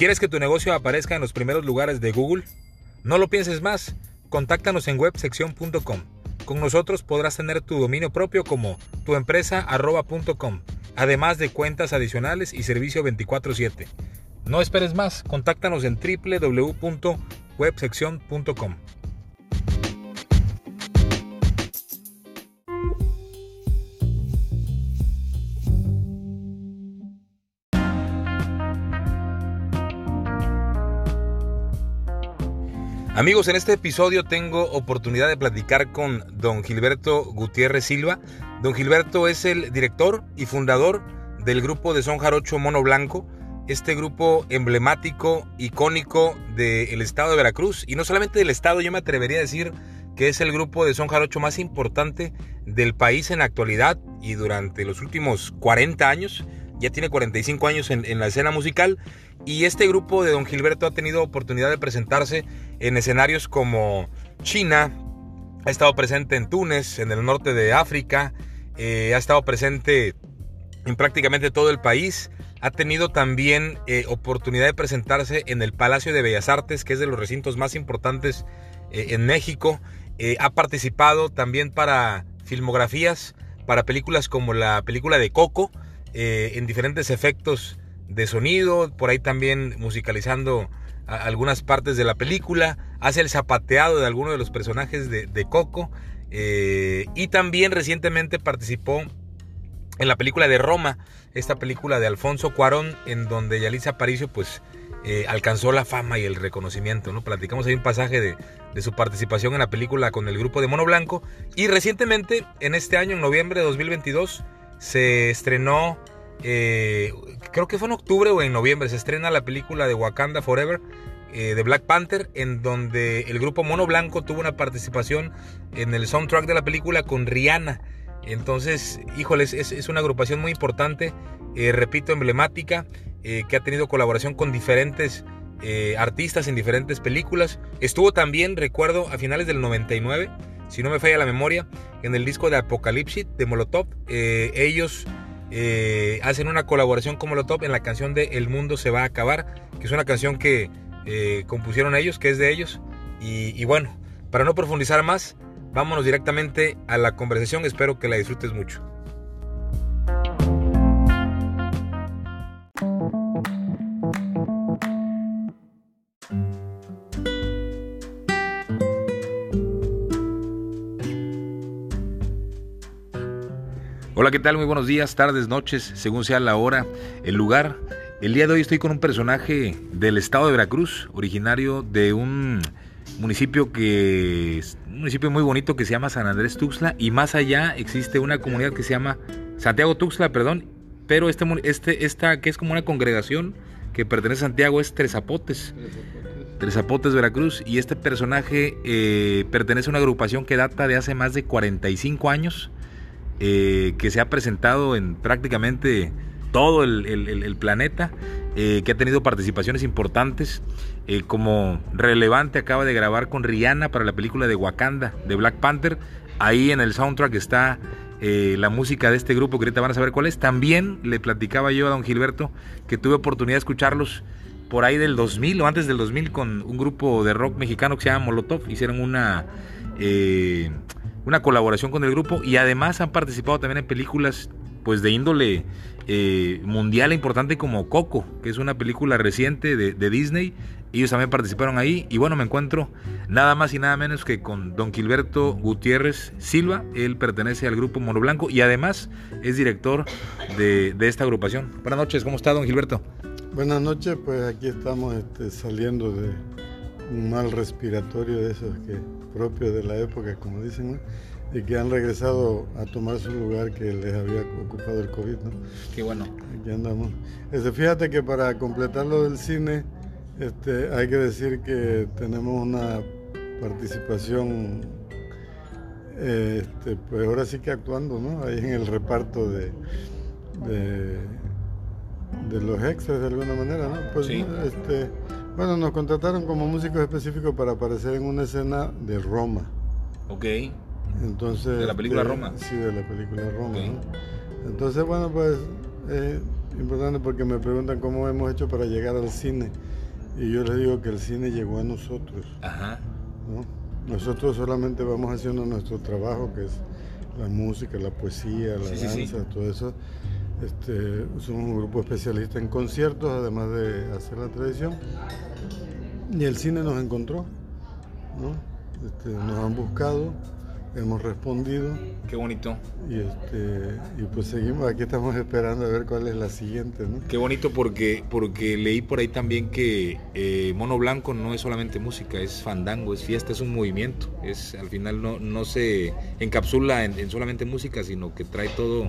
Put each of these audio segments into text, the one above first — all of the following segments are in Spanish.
¿Quieres que tu negocio aparezca en los primeros lugares de Google? No lo pienses más. Contáctanos en websección.com. Con nosotros podrás tener tu dominio propio como tuempresa.com, además de cuentas adicionales y servicio 24/7. No esperes más, contáctanos en www.websección.com. Amigos, en este episodio tengo oportunidad de platicar con don Gilberto Gutiérrez Silva. Don Gilberto es el director y fundador del grupo de son jarocho Mono Blanco, este grupo emblemático, icónico del estado de Veracruz, y no solamente del estado, yo me atrevería a decir que es el grupo de son jarocho más importante del país en la actualidad y durante los últimos 40 años, ya tiene 45 años en, en la escena musical, y este grupo de Don Gilberto ha tenido oportunidad de presentarse en escenarios como China, ha estado presente en Túnez, en el norte de África, eh, ha estado presente en prácticamente todo el país. Ha tenido también eh, oportunidad de presentarse en el Palacio de Bellas Artes, que es de los recintos más importantes eh, en México. ha participado también para filmografías, para películas como la película de Coco, en diferentes efectos de sonido, por ahí también musicalizando algunas partes de la película, hace el zapateado de algunos de los personajes de, Coco eh, y también recientemente participó en la película de Roma, esta película de Alfonso Cuarón, en donde Yalitza Aparicio pues eh, alcanzó la fama y el reconocimiento. ¿no? Platicamos ahí un pasaje de, de, su participación en la película con el grupo de Mono Blanco y recientemente, en este año, en noviembre de 2022, se estrenó eh, creo que fue en octubre o en noviembre, se estrena la película de Wakanda Forever eh, de Black Panther, en donde el grupo Mono Blanco tuvo una participación en el soundtrack de la película con Rihanna. Entonces, híjoles, es, una agrupación muy importante, eh, repito, emblemática, que ha tenido colaboración con diferentes artistas en diferentes películas. Estuvo también, recuerdo, a finales del 99, si no me falla la memoria, en el disco de Apocalipsis de Molotov. ellos eh, hacen una colaboración como lo top en la canción de El mundo se va a acabar, que es una canción que eh, compusieron ellos, que es de ellos. y bueno, para no profundizar más, vámonos directamente a la conversación, espero que la disfrutes mucho. Hola, ¿qué tal? Muy buenos días, tardes, noches, según sea la hora, el lugar. El día de hoy estoy con un personaje del estado de Veracruz, originario de un municipio que un municipio muy bonito que se llama San Andrés Tuxtla y más allá existe una comunidad que se llama Santiago Tuxtla, perdón, pero este, este esta que es como una congregación que pertenece a Santiago es Tres Zapotes. Tres Zapotes, Veracruz, y este personaje eh, pertenece a una agrupación que data de hace más de 45 años eh, que se ha presentado en prácticamente todo el, planeta, eh, que ha tenido participaciones importantes. Eh, como relevante acaba de grabar con Rihanna para la película de Wakanda, de Black Panther. Ahí en el soundtrack está la música de este grupo que ahorita van a saber cuál es. También le platicaba yo a don Gilberto que tuve oportunidad de escucharlos por ahí del 2000 o antes del 2000 con un grupo de rock mexicano que se llama Molotov. Hicieron una una colaboración con el grupo y además han participado también en películas pues de índole eh, mundial importante como Coco, que es una película reciente de, Disney. Ellos también participaron ahí y bueno, me encuentro nada más y nada menos que con don Gilberto Gutiérrez Silva. Él pertenece al grupo Mono Blanco y además es director de, esta agrupación. Buenas noches, ¿cómo está don Gilberto? Buenas noches, pues aquí estamos este, saliendo de un mal respiratorio de esos que propio de la época, como dicen, y que han regresado a tomar su lugar que les había ocupado el COVID. ¿no? Qué bueno. Aquí andamos. Este, fíjate que para completar lo del cine, este, hay que decir que tenemos una participación, este, pues ahora sí que actuando, ¿no? Ahí en el reparto de, de, los extras de alguna manera, ¿no? Pues, sí. este, bueno, nos contrataron como músicos específicos para aparecer en una escena de Roma. Ok. Entonces, ¿De la película Roma? Sí, de la película Roma. Entonces, bueno, pues es importante porque me preguntan cómo hemos hecho para llegar al cine. Y yo les digo que el cine llegó a nosotros. Ajá. Nosotros solamente vamos haciendo nuestro trabajo, que es la música, la poesía, la danza, todo eso. Este, somos un grupo especialista en conciertos, además de hacer la tradición. Y el cine nos encontró, ¿no? Este, nos han buscado hemos respondido. Qué bonito. Y, este, y pues seguimos, aquí estamos esperando a ver cuál es la siguiente. ¿no? Qué bonito porque, porque leí por ahí también que eh, Mono Blanco no es solamente música, es fandango, es fiesta, es un movimiento. Es, al final no, no se encapsula en, en solamente música, sino que trae todo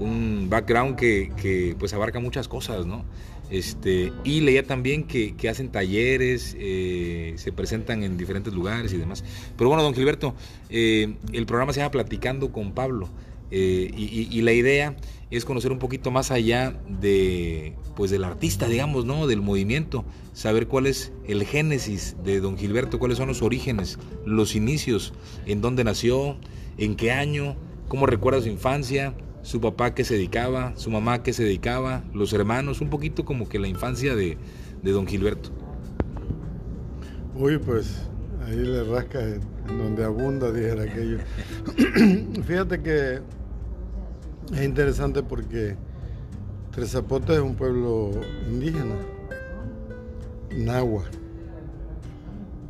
un background que, que pues abarca muchas cosas, ¿no? Este, y leía también que, hacen talleres, eh, se presentan en diferentes lugares y demás. Pero bueno, don Gilberto, eh, el programa se llama Platicando con Pablo. Eh, y, la idea es conocer un poquito más allá de pues del artista, digamos, ¿no? Del movimiento, saber cuál es el génesis de don Gilberto, cuáles son los orígenes, los inicios, en dónde nació, en qué año, cómo recuerda su infancia, su papá que se dedicaba, su mamá que se dedicaba, los hermanos, un poquito como que la infancia de, don Gilberto. Uy, pues ahí le rasca en, donde abunda, dijera aquello. Fíjate que es interesante porque Tres Zapotes es un pueblo indígena, Nahua.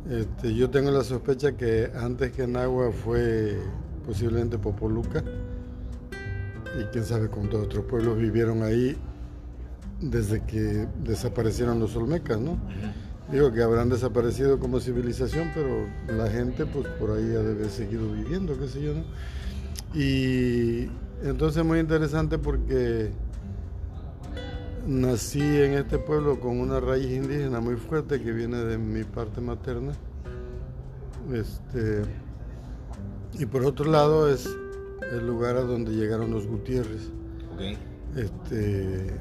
Este, yo tengo la sospecha que antes que Nahua fue posiblemente Popoluca y quién sabe cuántos otros pueblos vivieron ahí desde que desaparecieron los olmecas, ¿no? Digo que habrán desaparecido como civilización, pero la gente pues por ahí ha de haber seguido viviendo, qué sé yo, ¿no? Y entonces muy interesante porque nací en este pueblo con una raíz indígena muy fuerte que viene de mi parte materna. Este, y por otro lado es el lugar a donde llegaron los Gutiérrez. Este,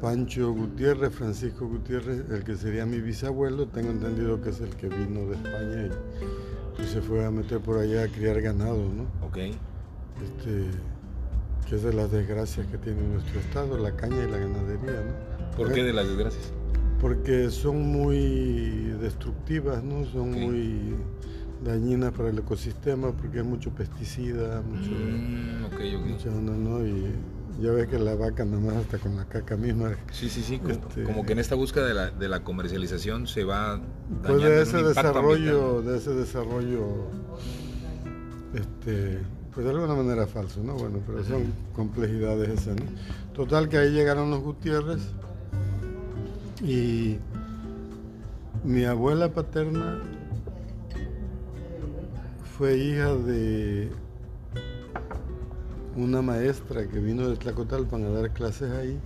Pancho Gutiérrez, Francisco Gutiérrez, el que sería mi bisabuelo, tengo entendido que es el que vino de España y, se fue a meter por allá a criar ganado, ¿no? Ok. Este, que es de las desgracias que tiene nuestro estado, la caña y la ganadería, ¿no? ¿Por qué de las desgracias? Porque son muy destructivas, ¿no? Son muy dañinas para el ecosistema porque hay mucho pesticida, mucho, mm, ¿no? Y ya ves que la vaca nada más hasta con la caca misma. Sí, sí, sí, como, este, que en esta búsqueda de la, de la comercialización se va pues de ese desarrollo, de ese desarrollo, este, pues de alguna manera falso, ¿no? Bueno, pero son complejidades esas, ¿no? Total que ahí llegaron los Gutiérrez y mi abuela paterna fue hija de una maestra que vino de Tlacotalpan a dar clases ahí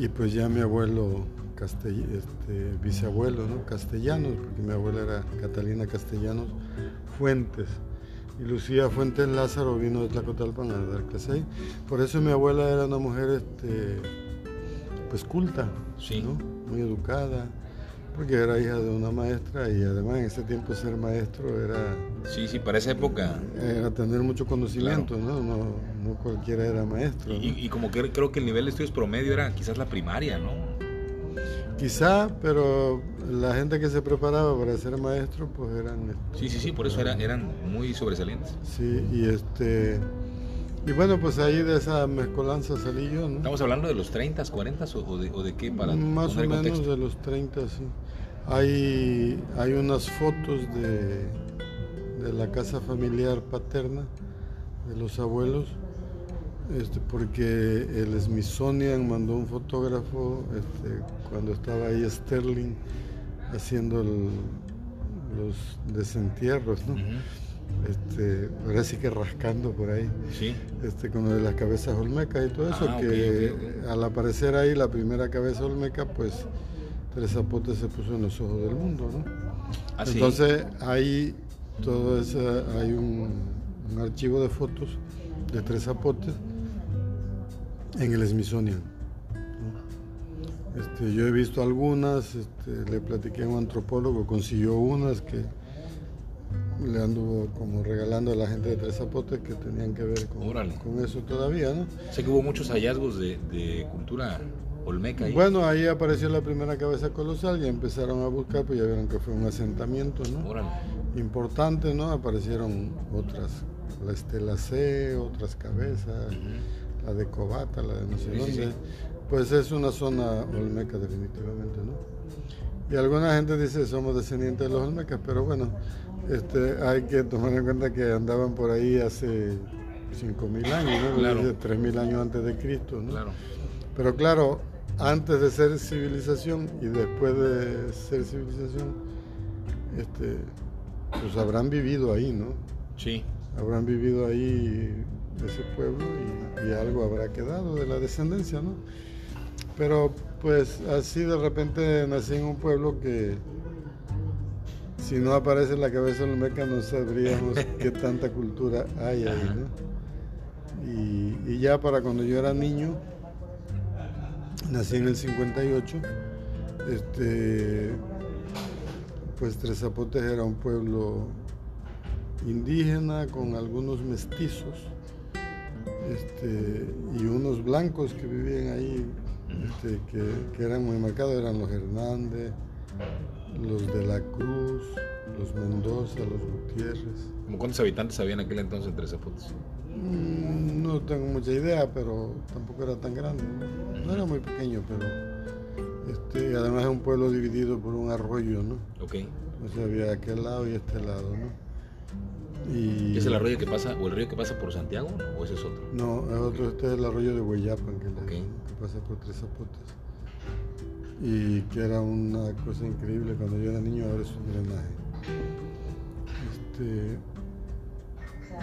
y pues ya mi abuelo este, bisabuelo, ¿no? Castellanos, porque mi abuela era Catalina Castellanos Fuentes. Y Lucía Fuentes Lázaro vino de Tlacotalpan a dar clases ahí. Por eso mi abuela era una mujer este, pues culta, muy educada, porque era hija de una maestra y además en ese tiempo ser maestro era... Sí, sí, para esa época... Era tener mucho conocimiento, ¿no? ¿no? cualquiera era maestro. Y, como que creo que el nivel de estudios promedio era quizás la primaria, ¿no? Quizá, pero la gente que se preparaba para ser maestro, pues eran... Este, sí, sí, sí, por eso eran muy sobresalientes. Sí, y este... Y bueno, pues ahí de esa mezcolanza salí yo, ¿no? ¿Estamos hablando de los 30, 40 o de, o de qué? Para Más o menos de los 30, sí. Hay, hay unas fotos de, de la casa familiar paterna, de los abuelos, este, porque el Smithsonian mandó un fotógrafo este, cuando estaba ahí Sterling haciendo los desentierros, ¿no? este, ahora sí que rascando por ahí, este, con lo de las cabezas olmecas y todo eso, ah, que al aparecer ahí la primera cabeza olmeca, pues Tres Zapotes se puso en los ojos del mundo, ¿no? Ah, Entonces ahí todo eso, hay un, archivo de fotos de Tres Zapotes en el Smithsonian. Este, yo he visto algunas, este, le platiqué a un antropólogo, consiguió unas que le anduvo como regalando a la gente de Tres Zapotes que tenían que ver con, con eso todavía, ¿no? Sé que hubo muchos hallazgos de, cultura Olmeca. Bueno, ahí apareció la primera cabeza colosal y empezaron a buscar, pues ya vieron que fue un asentamiento, ¿no? Importante, ¿no? Aparecieron otras, la Estela C, otras cabezas, la de Cobata, la de no sé dónde. Pues es una zona olmeca definitivamente, ¿no? Y alguna gente dice somos descendientes de los olmecas, pero bueno, este, hay que tomar en cuenta que andaban por ahí hace 5.000 años, ¿no? Claro. 3.000 años antes de Cristo, ¿no? Claro. Pero claro, antes de ser civilización y después de ser civilización, este, pues habrán vivido ahí, ¿no? Sí. Habrán vivido ahí ese pueblo y, algo habrá quedado de la descendencia, ¿no? Pero pues así de repente nací en un pueblo que si no aparece en la cabeza del meca no sabríamos qué tanta cultura hay ahí, ¿no? Y, y ya para cuando yo era niño, nací en el 58, este, pues Tres Zapotes era un pueblo indígena con algunos mestizos este, y unos blancos que vivían ahí, este, que, eran muy marcados, eran los Hernández, los de la Cruz, los Mendoza, los Gutiérrez. ¿Cuántos habitantes había en aquel entonces en Tres Zapotes? Mm, no tengo mucha idea, pero tampoco era tan grande. No, era muy pequeño, pero este, además es un pueblo dividido por un arroyo, ¿no? Ok. O sea, había aquel lado y este lado, ¿no? Y... ¿Es el arroyo que pasa, o el río que pasa por Santiago, o ese es otro? No, es otro, este es el arroyo de Hueyapan, que, que pasa por Tres Zapotes. Y que era una cosa increíble cuando yo era niño, ahora es un drenaje. Este,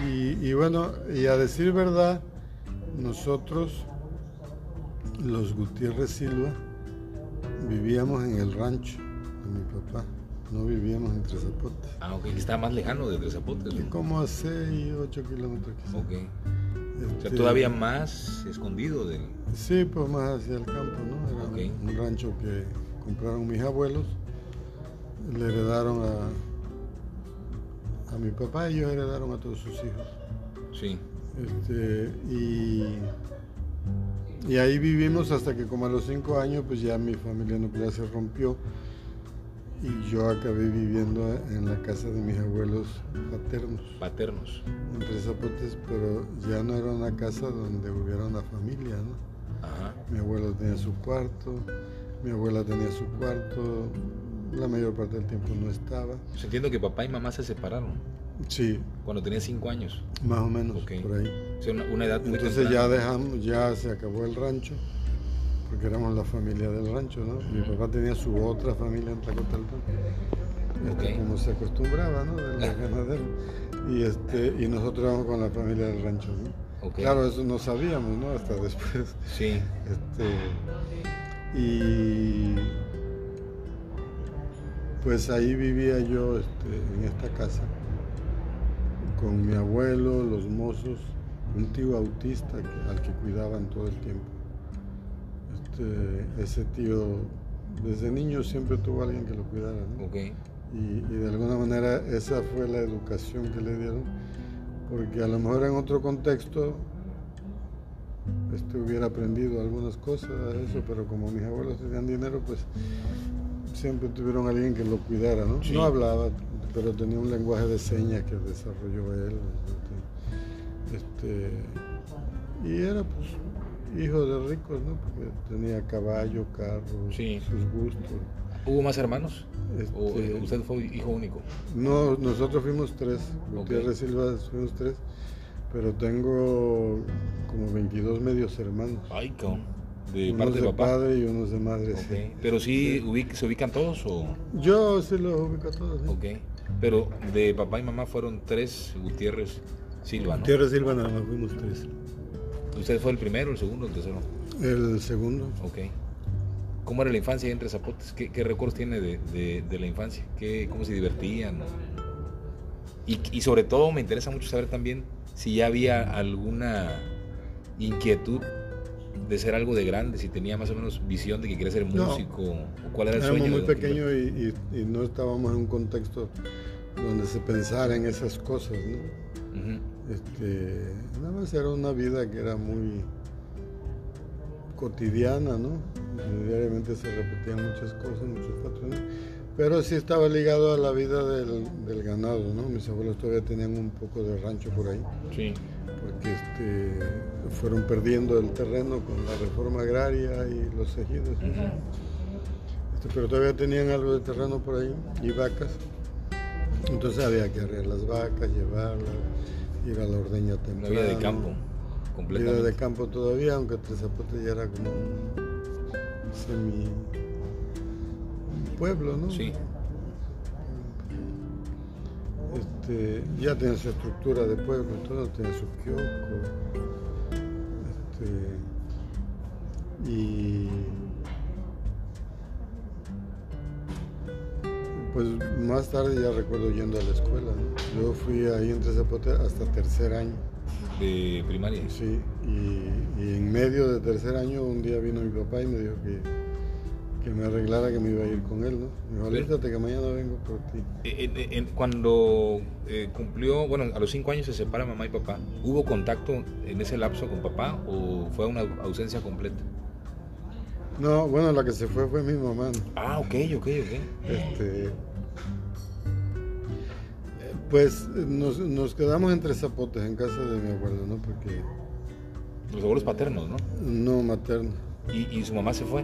y, bueno, y a decir verdad, nosotros, los Gutiérrez Silva, vivíamos en el rancho de mi papá, no vivíamos en Tres Zapotes. Ah, ok, estaba más lejano de Tres Zapotes. Como a 6, 8 kilómetros quizás. Ok. o sea, este, todavía más escondido del... Sí, pues más hacia el campo, ¿no? Era un rancho que compraron mis abuelos, le heredaron a a mi papá y ellos heredaron a todos sus hijos. Sí. Este, y, y ahí vivimos hasta que como a los cinco años pues ya mi familia nuclear se rompió y yo acabé viviendo en la casa de mis abuelos paternos. Paternos. En Tres Zapotes, pero ya no era una casa donde hubiera una familia, ¿no? Ajá. Mi abuelo tenía su cuarto, mi abuela tenía su cuarto, la mayor parte del tiempo no estaba. Pues entiendo que papá y mamá se separaron. Sí. Cuando tenía cinco años. Más o menos, por ahí. una, edad muy Entonces ya dejamos, ya se acabó el rancho, porque éramos la familia del rancho, ¿no? Mi papá tenía su otra familia en Tacotalpa, este, como se acostumbraba, ¿no? De Y, este, y nosotros éramos con la familia del rancho, ¿no? Claro, eso no sabíamos, ¿no? Hasta después. Sí. Este, y pues ahí vivía yo este, en esta casa con mi abuelo, los mozos, un tío autista al que cuidaban todo el tiempo. Este, ese tío desde niño siempre tuvo a alguien que lo cuidara. Y, de alguna manera esa fue la educación que le dieron, porque a lo mejor en otro contexto este, hubiera aprendido algunas cosas, eso, pero como mis abuelos tenían dinero, pues siempre tuvieron alguien que lo cuidara, ¿no? No hablaba, pero tenía un lenguaje de señas que desarrolló él. Este, y era pues hijo de ricos, ¿no? Porque tenía caballo, carro, sus gustos. ¿Hubo más hermanos? ¿O este, usted fue hijo único? No, nosotros fuimos tres. Gutiérrez Silva fuimos tres. Pero tengo como 22 medios hermanos. Ay, cabrón de unos parte de, papá. padre y unos de madre. Pero sí, se ubican todos o. Yo sí los ubico a todos. Ok. Pero de papá y mamá fueron tres Gutiérrez Silva, ¿no? Gutiérrez Silva nada más fuimos tres. ¿Usted fue el primero, el segundo, el tercero? El segundo. Ok. ¿Cómo era la infancia entre Zapotes? ¿Qué, recuerdos tiene de, la infancia? ¿Qué, ¿Cómo se divertían? Y, y sobre todo me interesa mucho saber también si ya había alguna inquietud de ser algo de grande, si tenía más o menos visión de que quería ser músico, o cuál era el Éramos sueño. muy pequeños y, no estábamos en un contexto donde se pensara en esas cosas, ¿no? este, nada más era una vida que era muy cotidiana, ¿no? diariamente se repetían muchas cosas, muchos patrones, pero sí estaba ligado a la vida del, del, ganado, ¿no? Mis abuelos todavía tenían un poco de rancho por ahí. Sí. Porque este, fueron perdiendo el terreno con la reforma agraria y los ejidos. este, pero todavía tenían algo de terreno por ahí y vacas. Entonces había que arrear las vacas, llevarlas, ir a la ordeña temprano. Una vida de campo, completamente. Vida de campo todavía, aunque Tezapote ya era como un semi pueblo, ¿no? Sí. Este, ya tenía su estructura de pueblo, todo tenía su kiosco. Este, y pues más tarde ya recuerdo yendo a la escuela. ¿no? Yo fui ahí en Zapote hasta tercer año. ¿De primaria? Sí, y, y, en medio de tercer año un día vino mi papá y me dijo que, que me arreglara que me iba a ir con él, ¿no? Me dijo, alístate que mañana vengo por ti. En, en, cuando eh, cumplió, bueno, a los cinco años se separa mamá y papá, ¿hubo contacto en ese lapso con papá o fue una ausencia completa? No, bueno, la que se fue fue mi mamá. ¿no? Ah, ok, ok, ok. Este, pues nos, nos, quedamos entre zapotes en casa de mi abuelo, ¿no? Porque... Los abuelos paternos, ¿no? No, maternos. ¿Y, ¿Y, su mamá se fue?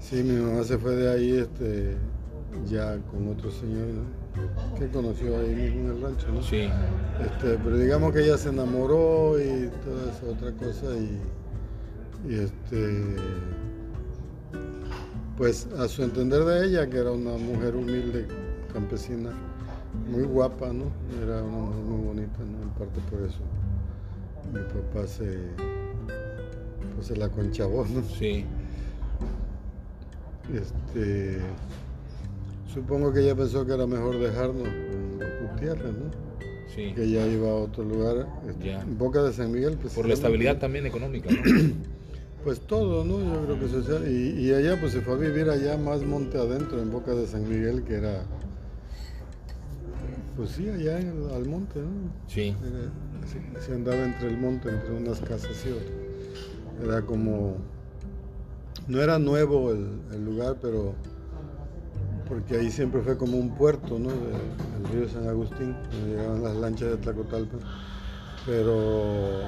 Sí, mi mamá se fue de ahí este, ya con otro señor, ¿no? Que conoció ahí mismo en el rancho, ¿no? Sí. Este, pero digamos que ella se enamoró y toda esa otra cosa y, y este pues a su entender de ella, que era una mujer humilde, campesina, muy guapa, ¿no? Era una mujer muy bonita, ¿no? En parte por eso mi papá se, pues se la conchabó, ¿no? Sí. Este, supongo que ella pensó que era mejor dejarnos con Gutiérrez, ¿no? Sí. Que ya iba a otro lugar, este, Ya. en Boca de San Miguel. Pues, Por la estabilidad también económica, ¿no? Pues todo, ¿no? Yo creo que social. Y, y allá pues se fue a vivir allá más monte adentro, en Boca de San Miguel, que era... Pues sí, allá en el- al monte, ¿no? Sí. Era- se, se andaba entre el monte, entre unas casas y otras. Era como... No era nuevo el, el lugar, pero... Porque ahí siempre fue como un puerto, ¿no? Del río San Agustín, donde llegaban las lanchas de Tlacotalpa. Pero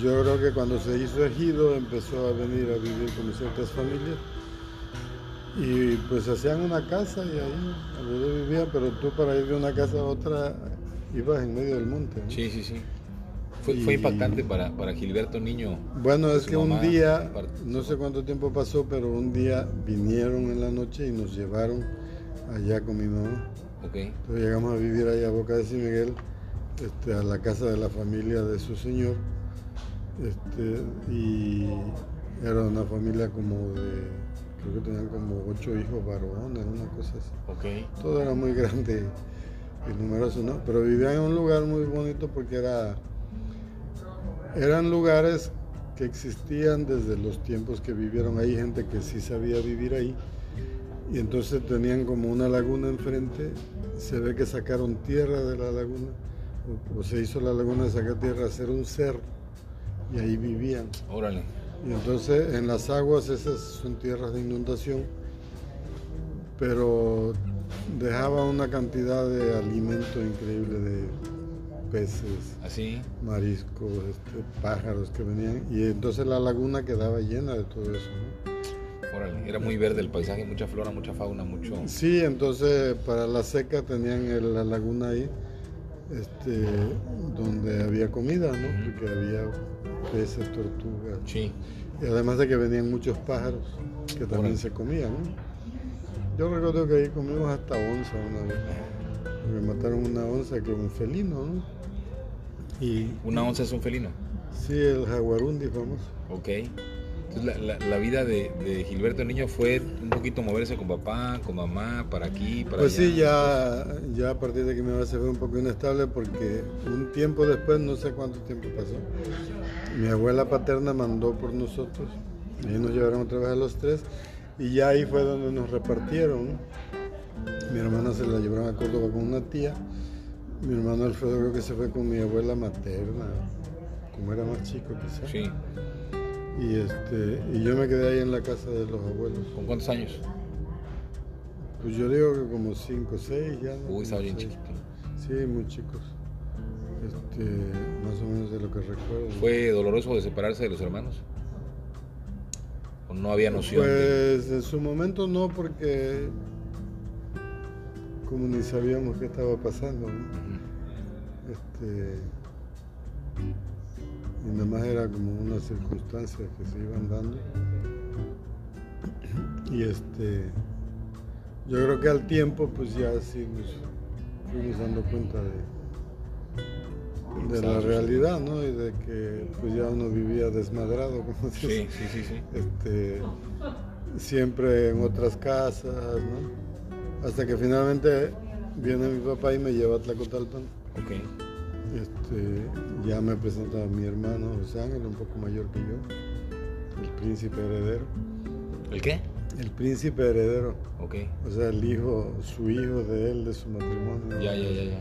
yo creo que cuando se hizo ejido empezó a venir a vivir con ciertas familias y pues hacían una casa y ahí alrededor vivía, pero tú para ir de una casa a otra ibas en medio del monte. Sí, sí, sí. Fue, fue impactante para, para Gilberto Niño. Bueno, es que un día, no sé cuánto tiempo pasó, pero un día vinieron en la noche y nos llevaron allá con mi mamá. Ok. Entonces llegamos a vivir allá a Boca de San Miguel, este, a la casa de la familia de su señor. Este, y era una familia como de, creo que tenían como ocho hijos varones, una cosa así. Ok. Todo era muy grande y numeroso, ¿no? Pero vivían en un lugar muy bonito porque era, eran lugares que existían desde los tiempos que vivieron ahí, gente que sí sabía vivir ahí. Y entonces tenían como una laguna enfrente, se ve que sacaron tierra de la laguna, o, o se hizo la laguna de sacar tierra, hacer un cerro, y ahí vivían. Órale. Y entonces en las aguas esas son tierras de inundación, pero dejaba una cantidad de alimento increíble de peces, Así. mariscos, este, pájaros que venían. Y entonces la laguna quedaba llena de todo eso. ¿no? Órale. Era muy verde el paisaje, mucha flora, mucha fauna, mucho. Sí, entonces para la seca tenían la laguna ahí, este, donde había comida, ¿no? Porque había peces, tortugas. Sí. Y además de que venían muchos pájaros que también Órale. se comían. ¿no? Yo recuerdo que ahí comimos hasta onza una vez. Porque mataron una onza que un felino, ¿no? Y Una onza es un felino. sí, el jaguarundi famoso. Ok. Entonces la, la- la vida de, de Gilberto Niño fue un poquito moverse con papá, con mamá, para aquí, para Pues allá. sí, ya, ya a partir de que mi mamá se fue un poco inestable porque un tiempo después, no sé cuánto tiempo pasó, mi abuela paterna mandó por nosotros y nos llevaron otra vez a los tres y ya ahí fue donde nos repartieron. Mi hermana se la llevaron a Córdoba con una tía, mi hermano Alfredo creo que se fue con mi abuela materna, como era más chico quizás. Sí. Y, este, y yo me quedé ahí en la casa de los abuelos. ¿Con cuántos años? Pues yo digo que como 5 o 6 ya. ¿no? Uy, estaba bien chiquito. Sí, muy chicos. Este, más o menos de lo que recuerdo. ¿Fue doloroso de separarse de los hermanos? ¿O no había noción? Pues en su momento no, porque como ni sabíamos qué estaba pasando. Este, y nada más era como unas circunstancias que se iban dando. Y este, yo creo que al tiempo pues ya sí nos fuimos dando cuenta de, de la realidad, ¿no? Y de que pues ya uno vivía desmadrado, como sí, sí, sí, sí. Este, siempre en otras casas, ¿no? Hasta que finalmente viene mi papá y me lleva a Tlacotalpan. Ok. Este, ya me presenta a mi hermano José Ángel, un poco mayor que yo, el príncipe heredero. ¿El qué? El príncipe heredero. Ok. O sea, el hijo, su hijo de él, de su matrimonio. Ya, ya, ya, ya.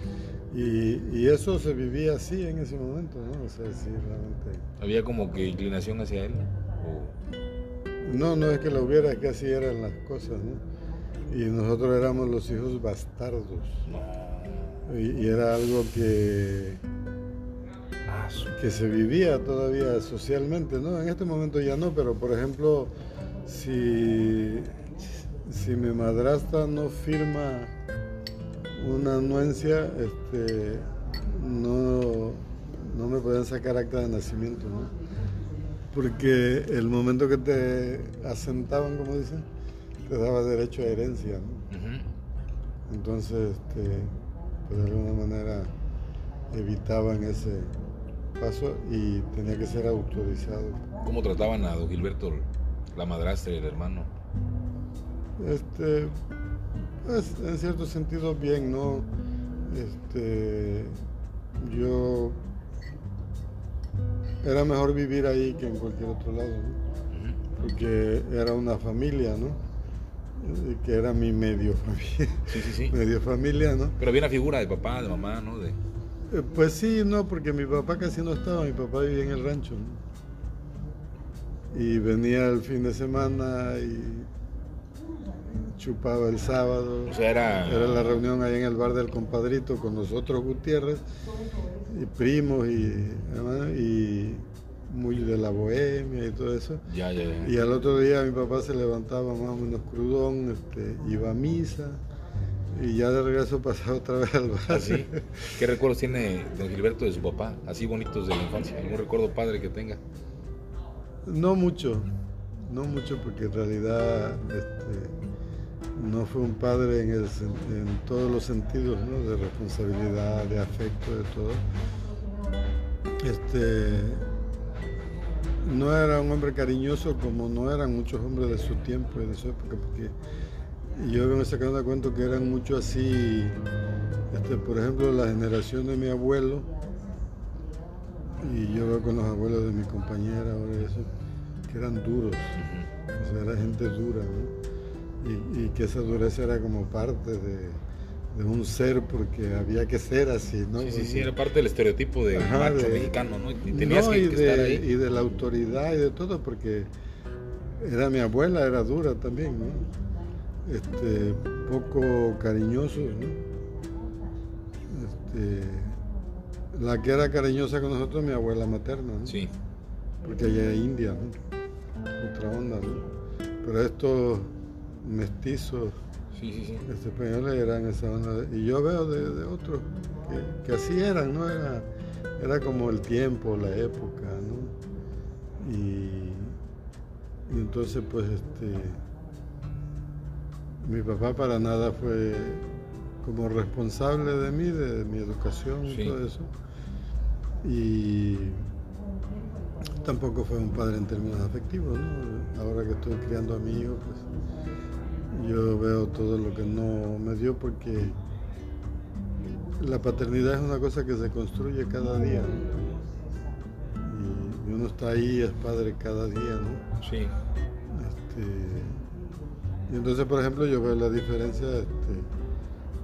Y, y, eso se vivía así en ese momento, ¿no? O sea, sí, realmente. ¿Había como que inclinación hacia él? No, no es que la hubiera, es que así eran las cosas, ¿no? y nosotros éramos los hijos bastardos. Y, era algo que, que se vivía todavía socialmente, ¿no? En este momento ya no, pero por ejemplo, si, si mi madrastra no firma una anuencia, este, no, no me pueden sacar acta de nacimiento, ¿no? Porque el momento que te asentaban, como dicen, te daba derecho a herencia, ¿no? Entonces, este, pues de alguna manera evitaban ese paso y tenía que ser autorizado. ¿Cómo trataban a don Gilberto, la madrastra y el hermano? Este, pues, en cierto sentido bien, ¿no? Este, yo era mejor vivir ahí que en cualquier otro lado, ¿no? Porque era una familia, ¿no? Que era mi medio familia. Sí, sí, sí. Medio familia, ¿no? Pero había una figura de papá, de mamá, ¿no? De... Eh, pues sí, no, porque mi papá casi no estaba, mi papá vivía en el rancho, ¿no? Y venía el fin de semana y chupaba el sábado. O sea, era... Era la reunión ahí en el bar del compadrito con nosotros Gutiérrez, y primos y, y muy de la bohemia y todo eso. Ya, ya, Y al otro día mi papá se levantaba más o menos crudón, este, iba a misa y ya de regreso pasaba otra vez al bar. ¿Así? ¿Ah, ¿Qué recuerdos tiene don Gilberto de su papá? Así bonitos de la infancia. ¿Algún recuerdo padre que tenga? No mucho, no mucho porque en realidad este, no fue un padre en, en todos los sentidos, ¿no? De responsabilidad, de afecto, de todo. Este, no era un hombre cariñoso como no eran muchos hombres de su tiempo y de su época, porque yo me sacando de cuenta que eran mucho así, este, por ejemplo, la generación de mi abuelo, y yo veo con los abuelos de mi compañera ahora eso, que eran duros, o sea, era gente dura, ¿no? y que esa dureza era como parte de, de un ser porque había que ser así, ¿no? Sí, sí, sí, era parte del estereotipo de macho mexicano, ¿no? Y tenías que, y de, estar ahí. Y de la autoridad y de todo, porque era mi abuela, era dura también, ¿no? Este, poco cariñosos, ¿no? Este, la que era cariñosa con nosotros, mi abuela materna, ¿no? Sí. Porque ella es india, ¿no? Otra onda, ¿no? Pero estos mestizos Sí, sí, sí. Los españoles eran esa onda. y yo veo de, otros que, así eran, ¿no? Era, era como el tiempo, la época, ¿no? Y, entonces, pues, este. Mi papá para nada fue como responsable de mí, de, mi educación y todo eso. Y tampoco fue un padre en términos afectivos, ¿no? Ahora que estoy criando a mi hijo, pues yo veo todo lo que no me dio porque la paternidad es una cosa que se construye cada día. Y uno está ahí, es padre cada día, ¿no? Sí. Este, y entonces, por ejemplo, yo veo la diferencia este,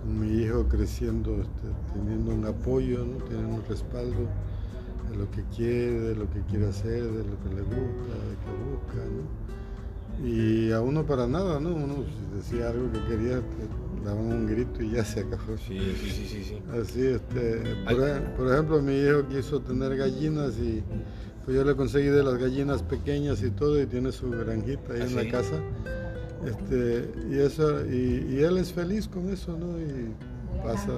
con mi hijo creciendo, este, teniendo un apoyo, ¿no? teniendo un respaldo de lo que quiere, de lo que quiere hacer, de lo que le gusta, de que busca, ¿no? Y a uno para nada, ¿no? Uno decía algo que quería, daban un grito y ya se acabó. Sí, sí, sí, sí. sí. Así, este, por, ejemplo, mi hijo quiso tener gallinas y pues yo le conseguí de las gallinas pequeñas y todo y tiene su granjita ahí en la ¿Ah, casa. Este, y, eso, y, él es feliz con eso, ¿no? Y pasa,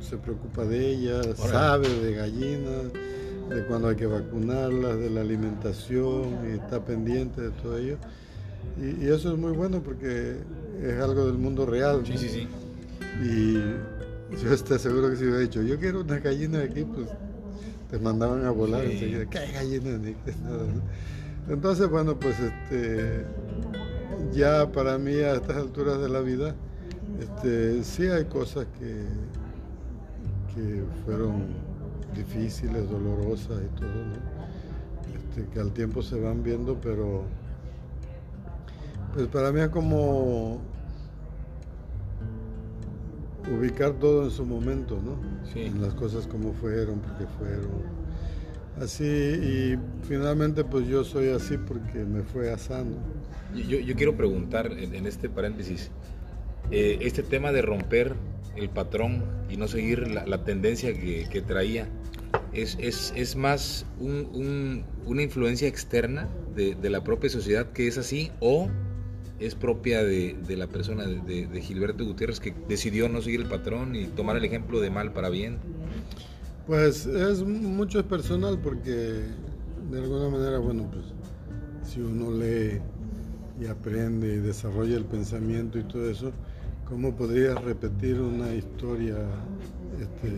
se preocupa de ellas, sabe de gallinas, de cuando hay que vacunarlas, de la alimentación y está pendiente de todo ello. Y, eso es muy bueno porque es algo del mundo real. Sí, sí, sí. Y yo estoy seguro que si hubiera dicho, yo quiero una gallina aquí, pues te mandaban a volar enseguida. ¿Qué gallinas? Entonces, bueno, pues este, ya para mí a estas alturas de la vida, este, sí hay cosas que, que fueron difíciles, dolorosas y todo, este, que al tiempo se van viendo, pero pues para mí es como ubicar todo en su momento, ¿no? En las cosas como fueron, porque fueron. Así, y finalmente pues yo soy así porque me fue asando. Yo, yo quiero preguntar en, este paréntesis, eh, este tema de romper el patrón y no seguir la, tendencia que, traía, ¿es, es, es más un, una influencia externa de, de la propia sociedad que es así o es propia de, la persona de, Gilberto Gutiérrez que decidió no seguir el patrón y tomar el ejemplo de mal para bien? Pues es mucho personal porque de alguna manera, bueno, pues si uno lee y aprende y desarrolla el pensamiento y todo eso, ¿cómo podrías repetir una historia este,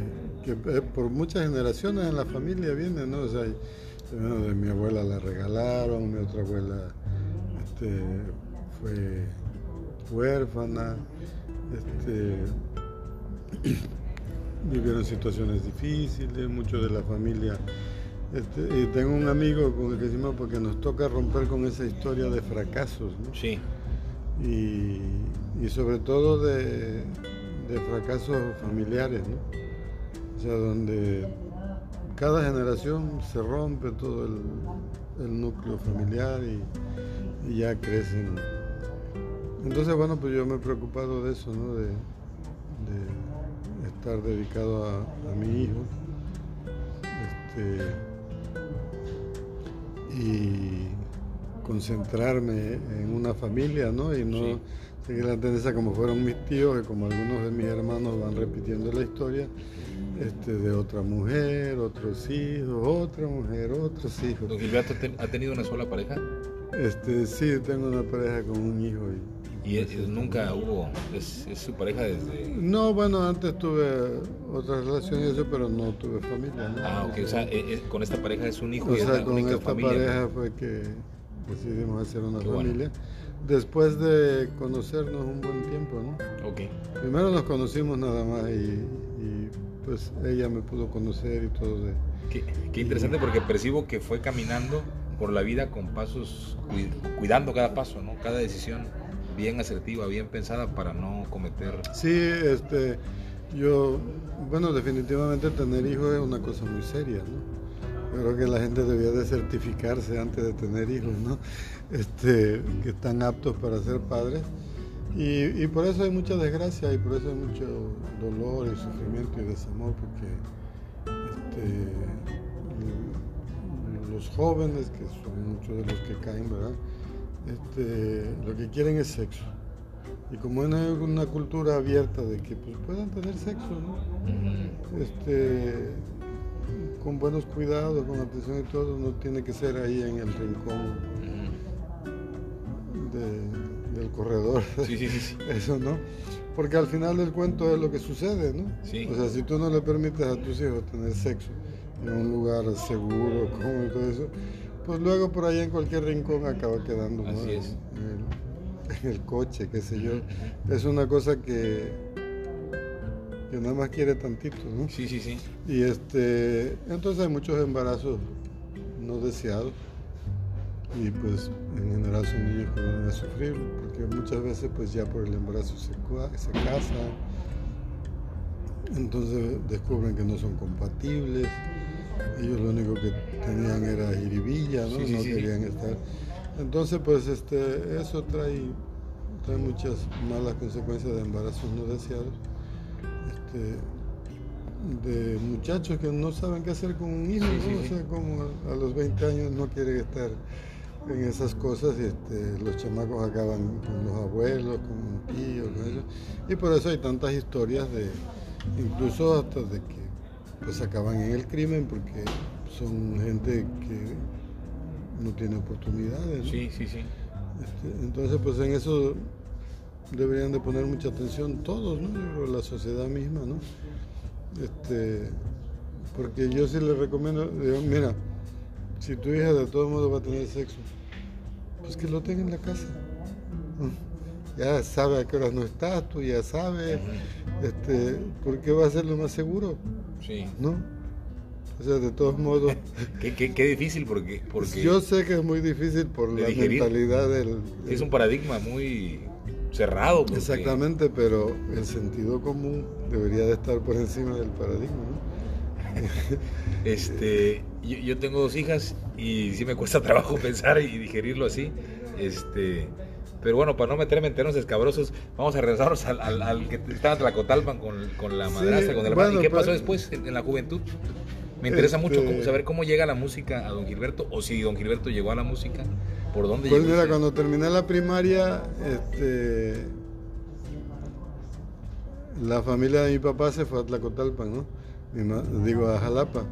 que eh, por muchas generaciones en la familia viene, ¿no? O sea, de mi abuela la regalaron, mi otra abuela este, fue huérfana, este, vivieron situaciones difíciles, muchos de la familia. Este, y tengo un amigo con el que decimos porque nos toca romper con esa historia de fracasos, ¿no? Sí. Y, sobre todo de, fracasos familiares, ¿no? O sea, donde cada generación se rompe todo el, núcleo familiar y, y ya crecen entonces, bueno, pues yo me he preocupado de eso, ¿no? De, estar dedicado a, mi hijo. Este, y concentrarme en una familia, ¿no? Y no seguir la tendencia como fueron mis tíos, que como algunos de mis hermanos van repitiendo la historia, este, de otra mujer, otros hijos, otra mujer, otros hijos. ¿Don Gilberto ha tenido una sola pareja? Este, sí, tengo una pareja con un hijo. Y, ¿Y nunca hubo, es, su pareja desde...? No, bueno, antes tuve otras relaciones, pero no tuve familia. Ah, ok, o sea, eh, eh, con esta pareja es un hijo o y sea, con esta pareja fue que decidimos hacer una familia. Después de conocernos un buen tiempo, ¿no? Ok. Primero nos conocimos nada más y, pues ella me pudo conocer y todo. De, qué, qué interesante porque percibo que fue caminando por la vida con pasos, cuidando cada paso, ¿no? Cada decisión bien asertiva, bien pensada para no cometer. Sí, este, yo, bueno, definitivamente tener hijos es una cosa muy seria, ¿no? creo que la gente debía de certificarse antes de tener hijos, ¿no? Este, que están aptos para ser padres. Y, por eso hay mucha desgracia y por eso hay mucho dolor y sufrimiento y desamor, porque este, los jóvenes, que son muchos de los que caen, ¿verdad? Este, lo que quieren es sexo. Y como es una cultura abierta de que pues, puedan tener sexo, este, con buenos cuidados, con atención y todo, no tiene que ser ahí en el rincón del corredor. Sí, sí, sí, Eso, ¿no? Porque al final del cuento es lo que sucede, ¿no? O sea, si tú no le permites a tus hijos tener sexo en un lugar seguro, como todo eso, pues luego por ahí en cualquier rincón acaba quedando Así es. En, el, coche, qué sé yo. Es una cosa que, que nada más quiere tantito, ¿no? Sí, sí, sí. Y este, entonces hay muchos embarazos no deseados y pues en general son niños que van a sufrir porque muchas veces pues ya por el embarazo se, se casan, entonces descubren que no son compatibles ellos lo único que tenían era jiribilla, ¿no? no querían estar. Entonces, pues este, eso trae, trae muchas malas consecuencias de embarazos no deseados. Este, de muchachos que no saben qué hacer con un hijo, ¿no? O sea, como a, los 20 años no quieren estar en esas cosas y este, los chamacos acaban con los abuelos, con un tío, con eso. Y por eso hay tantas historias de, incluso hasta de que pues acaban en el crimen porque son gente que no tiene oportunidades. Sí, sí, sí. Este, entonces, pues en eso deberían de poner mucha atención todos, ¿no? la sociedad misma, ¿no? Este, porque yo sí les recomiendo, mira, si tu hija de todo modo va a tener sexo, pues que lo tenga en la casa. Ya sabe a qué horas no estás, tú ya sabes, este, porque va a ser lo más seguro. Sí. ¿No? O sea, de todos modos. qué, qué, difícil porque, porque. Yo sé que es muy difícil por la mentalidad del. Es un paradigma muy cerrado. Exactamente, pero el sentido común debería de estar por encima del paradigma, ¿no? este, yo, tengo dos hijas y sí me cuesta trabajo pensar y digerirlo así. Este, pero bueno, para no meterme en terrenos escabrosos, vamos a regresarnos al, que estaba Tlacotalpan con, con la madrastra, con el hermano. ¿Y qué pasó después en, la juventud? Me interesa mucho este saber cómo llega la música a don Gilberto o si don Gilberto llegó a la música, por dónde pues mira, cuando terminé la primaria, este, la familia de mi papá se fue a Tlacotalpan, ¿no? digo, a Jalapa.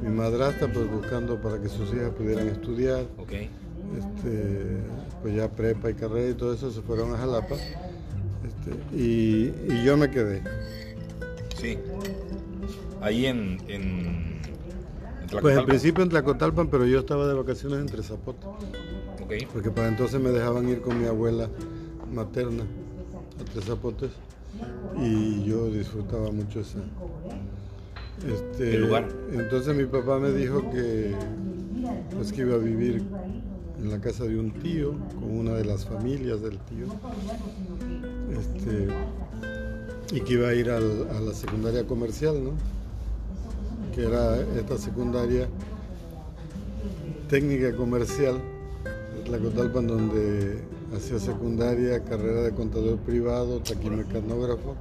Mi madrastra, pues buscando para que sus hijas pudieran estudiar. Okay. Este, pues ya prepa y carrera y todo eso se fueron a Jalapa. Este, y, yo me quedé. Sí. Ahí en, en, Pues en principio en Tlacotalpan, pero yo estaba de vacaciones entre Zapote. Porque para entonces me dejaban ir con mi abuela materna a Tres Zapotes y yo disfrutaba mucho ese este, lugar. Entonces mi papá me dijo que pues que iba a vivir en la casa de un tío, con una de las familias del tío, este, y que iba a ir a la secundaria comercial, ¿no? que era esta secundaria técnica comercial, la Cotalpan, donde hacía secundaria, carrera de contador privado, taquimecanógrafo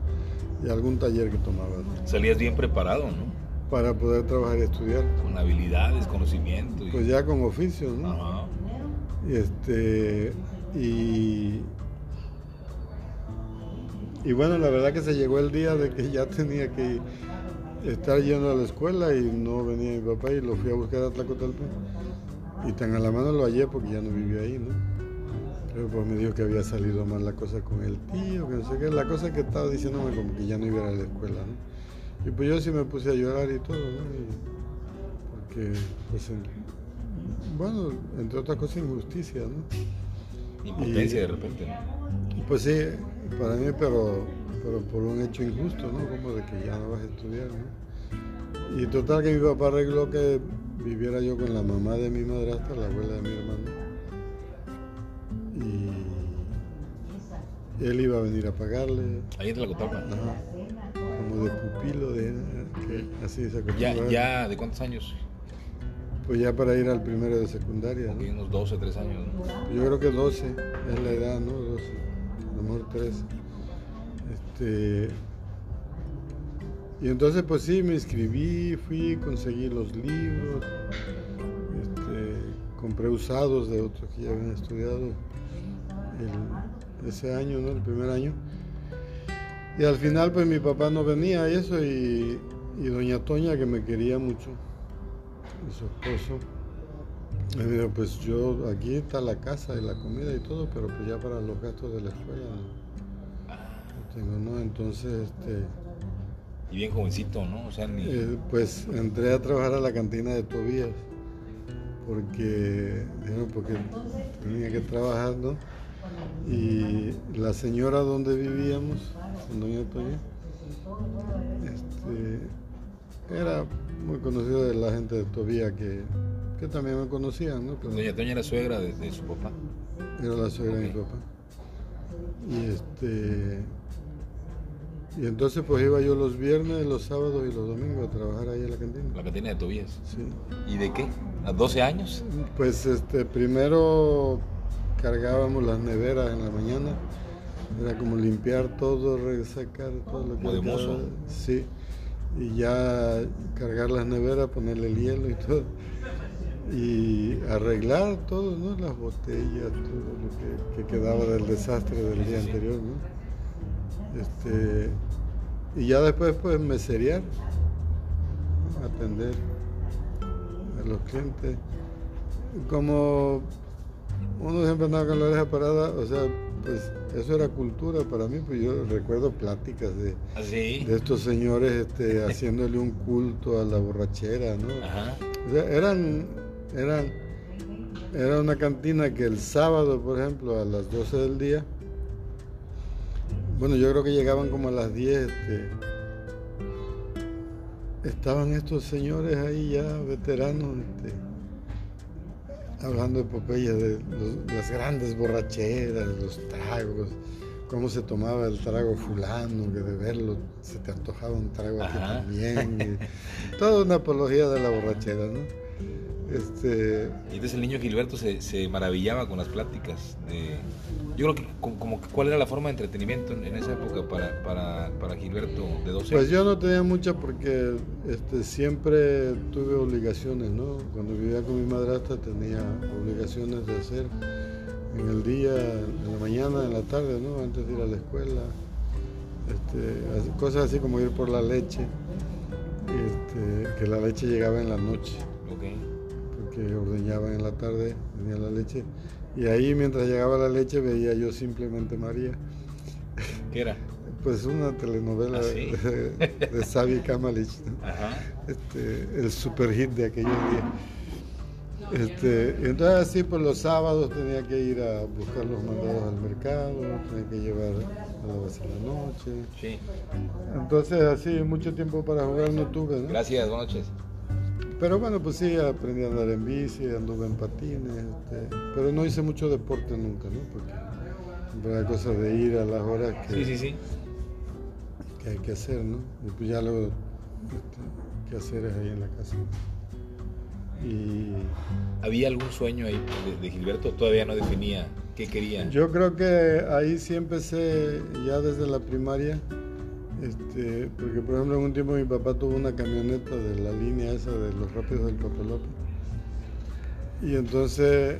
y algún taller que tomaba. Salías bien preparado, ¿no? Para poder trabajar y estudiar. Con habilidades, conocimiento. Pues ya con oficio, ¿no? Este, y, y bueno, la verdad que se llegó el día de que ya tenía que estar yendo a la escuela y no venía mi papá y lo fui a buscar a Tlacotalpan. Y tan a la mano lo hallé porque ya no vivía ahí, ¿no? Pero pues me dijo que había salido mal la cosa con el tío, que no sé qué, la cosa que estaba diciéndome como que ya no iba a la escuela, ¿no? Y pues yo sí me puse a llorar y todo, ¿no? porque pues bueno, entre otras cosas, injusticia, ¿no? Impotencia de repente, Pues sí, para mí, pero, pero por un hecho injusto, ¿no? Como de que ya no vas a estudiar, ¿no? Y total que mi papá arregló que viviera yo con la mamá de mi madrastra, la abuela de mi hermano. Y él iba a venir a pagarle. Ahí te la contaba. Ajá. Como de pupilo, de, así se ya, ¿Ya de cuántos años? Pues ya para ir al primero de secundaria. ¿no? unos 12, 13 años. ¿no? Yo creo que 12 es la edad, ¿no? 12, a lo mejor 13. Este, y entonces pues sí, me inscribí, fui, conseguí los libros, este, compré usados de otros que ya habían estudiado ese año, ¿no? El primer año. Y al final pues mi papá no venía y eso y, y doña Toña que me quería mucho y su esposo. Me dijo, pues yo, aquí está la casa y la comida y todo, pero pues ya para los gastos de la escuela no, tengo, ¿no? Entonces, este... Y bien jovencito, ¿no? O sea, ni... Eh, pues entré a trabajar a la cantina de Tobías, porque, porque tenía que trabajar, ¿no? Y la señora donde vivíamos, doña Toña, este, era muy conocido de la gente de Tobía que, que también me conocían, ¿no? Doña Toña era suegra de, su papá. Era la suegra de mi papá. Y este Y entonces pues iba yo los viernes, los sábados y los domingos a trabajar ahí en la cantina. La cantina de Tobías. Sí. ¿Y de qué? ¿A 12 años? Pues este, primero cargábamos las neveras en la mañana. Era como limpiar todo, sacar todo lo que... Como de mozo. Sí. Y ya cargar las neveras, ponerle el hielo y todo. Y arreglar todo, ¿no? Las botellas, todo lo que, que quedaba del desastre del día anterior, ¿no? Este, y ya después pues meserear, atender a los clientes. Como uno siempre andaba con la oreja parada, o sea, pues eso era cultura para mí, pues yo recuerdo pláticas de, ¿Ah, de estos señores este, haciéndole un culto a la borrachera, ¿no? O sea, eran, eran, era una cantina que el sábado, por ejemplo, a las 12 del día, bueno, yo creo que llegaban como a las 10. Este, estaban estos señores ahí ya, veteranos, este, hablando de Popeye, de las grandes borracheras, los tragos, cómo se tomaba el trago fulano, que de verlo se te antojaba un trago aquí también. toda una apología de la borrachera, ¿no? Este... Y entonces el niño Gilberto se, se maravillaba con las pláticas de yo creo que como, cuál era la forma de entretenimiento en, esa época para, para, para, Gilberto de 12 Pues yo no tenía mucha porque este, siempre tuve obligaciones, ¿no? Cuando vivía con mi madrastra tenía obligaciones de hacer en el día, en la mañana, en la tarde, ¿no? Antes de ir a la escuela. Este, cosas así como ir por la leche, este, que la leche llegaba en la noche. Porque ordeñaban en la tarde, venía la leche y ahí mientras llegaba la leche veía yo simplemente María. ¿Qué era? Pues una telenovela ¿Ah, de, de Xavi Kamalich, este, el super hit de aquellos días. Este, entonces así por los sábados tenía que ir a buscar los mandados al mercado, tenía que llevar a la base la noche. Sí. Entonces así mucho tiempo para jugar no tuve. ¿no? Gracias, buenas noches. Pero bueno, pues sí, aprendí a andar en bici, anduve en patines, este, pero no hice mucho deporte nunca, ¿no? Porque siempre era cosa de ir a las horas que, que hay que hacer, ¿no? Y pues ya luego, este, ¿qué hacer es ahí en la casa? Y... ¿Había algún sueño ahí de, de, Gilberto? Todavía no definía qué quería. Yo creo que ahí sí empecé ya desde la primaria este, porque por ejemplo en un tiempo mi papá tuvo una camioneta de la línea esa de los rápidos del Papalote. Y entonces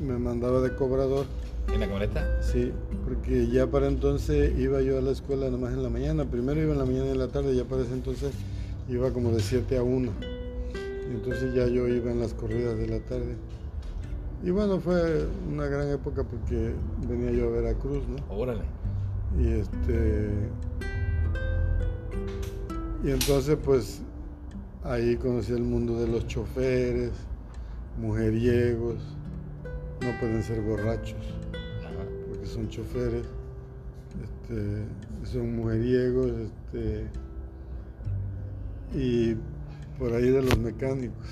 me mandaba de cobrador. ¿En la camioneta? Sí, porque ya para entonces iba yo a la escuela nomás en la mañana. Primero iba en la mañana y en la tarde, ya para ese entonces iba como de 7 a 1. Y entonces ya yo iba en las corridas de la tarde. Y bueno, fue una gran época porque venía yo a Veracruz, ¿no? Órale. Y este y entonces pues ahí conocí el mundo de los choferes, mujeriegos, no pueden ser borrachos, porque son choferes, este, son mujeriegos, este, y por ahí de los mecánicos.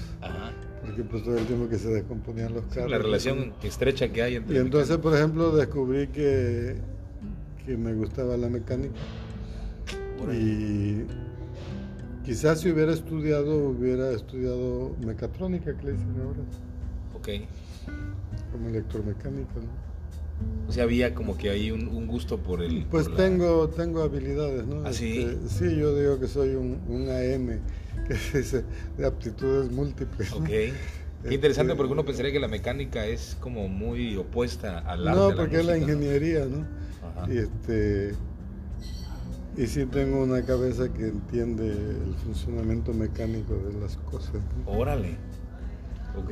Porque pues todo el tiempo que se descomponían los carros. la relación estrecha que hay entre. Y entonces, por ejemplo, descubrí que, que me gustaba la mecánica. Y Quizás si hubiera estudiado, hubiera estudiado mecatrónica, que le dicen ahora. Ok. Como electromecánica, ¿no? O sea, había como que hay un, gusto por el... Pues tengo, tengo habilidades, ¿no? ¿Ah, sí? Este, sí, yo digo que soy un, un AM, que dice de aptitudes múltiples. Ok. Qué interesante este, porque uno pensaría que la mecánica es como muy opuesta al arte. No, porque es la ingeniería, ¿no? Ajá. Y este y sí tengo una cabeza que entiende el funcionamiento mecánico de las cosas. Órale. Ok.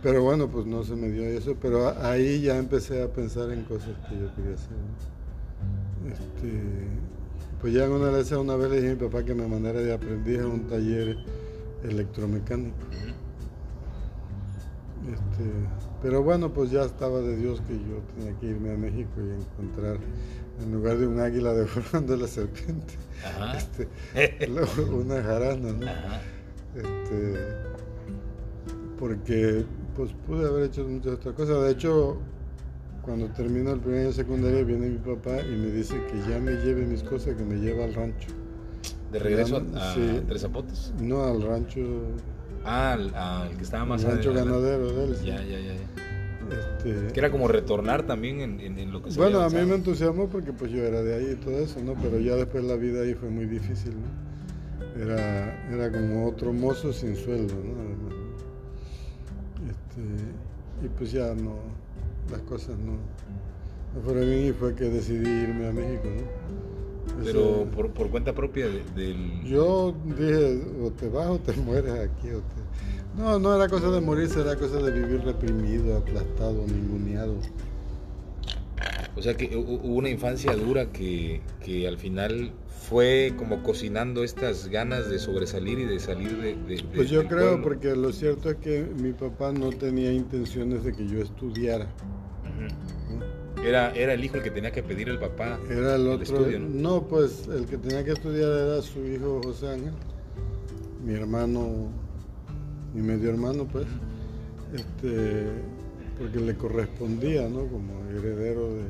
Pero bueno, pues no se me dio eso, pero ahí ya empecé a pensar en cosas que yo quería hacer. Este, pues ya en una vez, una vez le dije a mi papá que me mandara de aprendiz a un taller electromecánico. Este, pero bueno, pues ya estaba de Dios que yo tenía que irme a México y encontrar en lugar de un águila deformando la serpiente, este, una jarana, ¿no? Este, porque pues pude haber hecho muchas otras cosas. De hecho, cuando termino el primer año secundario viene mi papá y me dice que ya me lleve mis cosas, que me lleva al rancho. ¿De regreso a, Tres Zapotes? No, al rancho. Ah, al, que estaba más al rancho ganadero de él. Ya, ya, ya. Este... Que era como retornar también en, en, lo que se Bueno, a mí me entusiasmó porque pues yo era de ahí y todo eso, ¿no? Pero ya después la vida ahí fue muy difícil, ¿no? Era, era como otro mozo sin sueldo, ¿no? Este, y pues ya no, las cosas no, no fueron bien y fue que decidí irme a México, ¿no? Pero por, por, cuenta propia del... Yo dije, o te vas o te mueres aquí. O te... No, no era cosa de morirse, era cosa de vivir reprimido, aplastado, ninguneado. O sea que hubo una infancia dura que, que, al final fue como cocinando estas ganas de sobresalir y de salir de... de pues yo creo, porque lo cierto es que mi papá no tenía intenciones de que yo estudiara. Era, era el hijo el que tenía que pedir el papá. Era el otro. ¿no? ¿no? pues el que tenía que estudiar era su hijo José Ángel, mi hermano mi medio hermano, pues, este, porque le correspondía, ¿no? Como heredero de,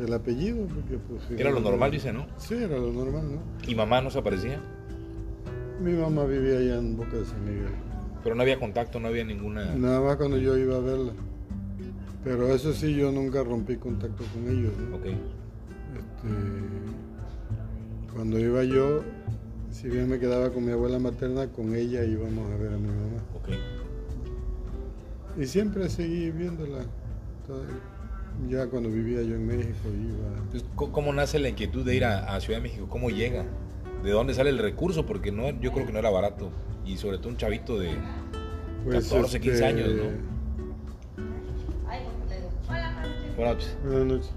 del apellido. Porque, pues, era lo normal, dice, ¿no? Sí, era lo normal, ¿no? ¿Y mamá no se aparecía? Mi mamá vivía allá en Boca de San Miguel. Pero no había contacto, no había ninguna... Nada más cuando yo iba a verla. Pero eso sí, yo nunca rompí contacto con ellos. ¿no? Ok. Este, cuando iba yo, si bien me quedaba con mi abuela materna, con ella íbamos a ver a mi mamá. Okay. Y siempre seguí viéndola. Ya cuando vivía yo en México iba. ¿Cómo nace la inquietud de ir a, Ciudad de México? ¿Cómo llega? ¿De dónde sale el recurso? Porque no, yo creo que no era barato. Y sobre todo un chavito de 14, 15 este, años, ¿no? Buenas noches. Buenas noches.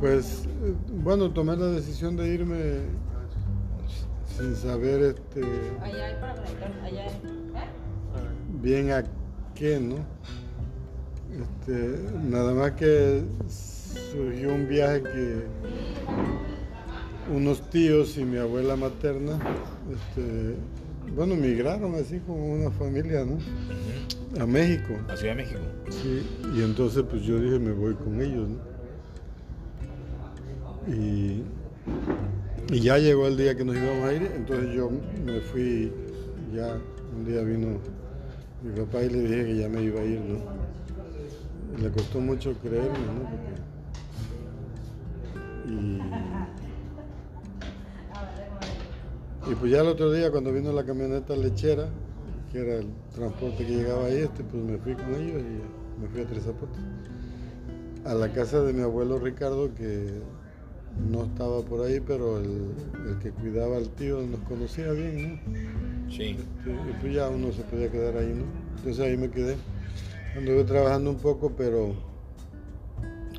Pues, eh, bueno, tomé la decisión de irme sin saber este allá hay para allá ¿eh? bien a qué, ¿no? Este, nada más que surgió un viaje que unos tíos y mi abuela materna, este, bueno, migraron así como una familia, ¿no? A México. A Ciudad de México. Sí, y entonces pues yo dije, me voy con ellos, ¿no? Y y ya llegó el día que nos íbamos a ir, entonces yo me fui, ya un día vino mi papá y le dije que ya me iba a ir, ¿no? le costó mucho creerme, ¿no? y, y pues ya el otro día cuando vino la camioneta lechera, que era el transporte que llegaba ahí, este, pues me fui con ellos y me fui a Tres Zapotes. A la casa de mi abuelo Ricardo, que no estaba por ahí, pero el, que cuidaba al tío nos conocía bien, ¿no? Sí. y pues ya uno se podía quedar ahí, ¿no? Entonces ahí me quedé. Anduve trabajando un poco, pero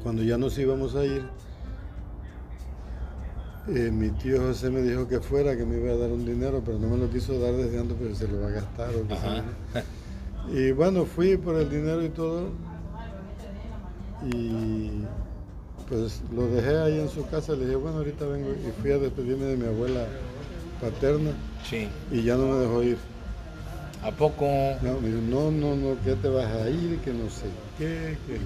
cuando ya nos íbamos a ir, eh, mi tío José me dijo que fuera, que me iba a dar un dinero, pero no me lo quiso dar desde antes, pero se lo va a gastar. O y bueno, fui por el dinero y todo. Y pues lo dejé ahí en su casa, le dije, bueno, ahorita vengo y fui a despedirme de mi abuela paterna. Sí. Y ya no me dejó ir. ¿A poco? No, me dijo, no, no, no, que te vas a ir, que no sé qué, que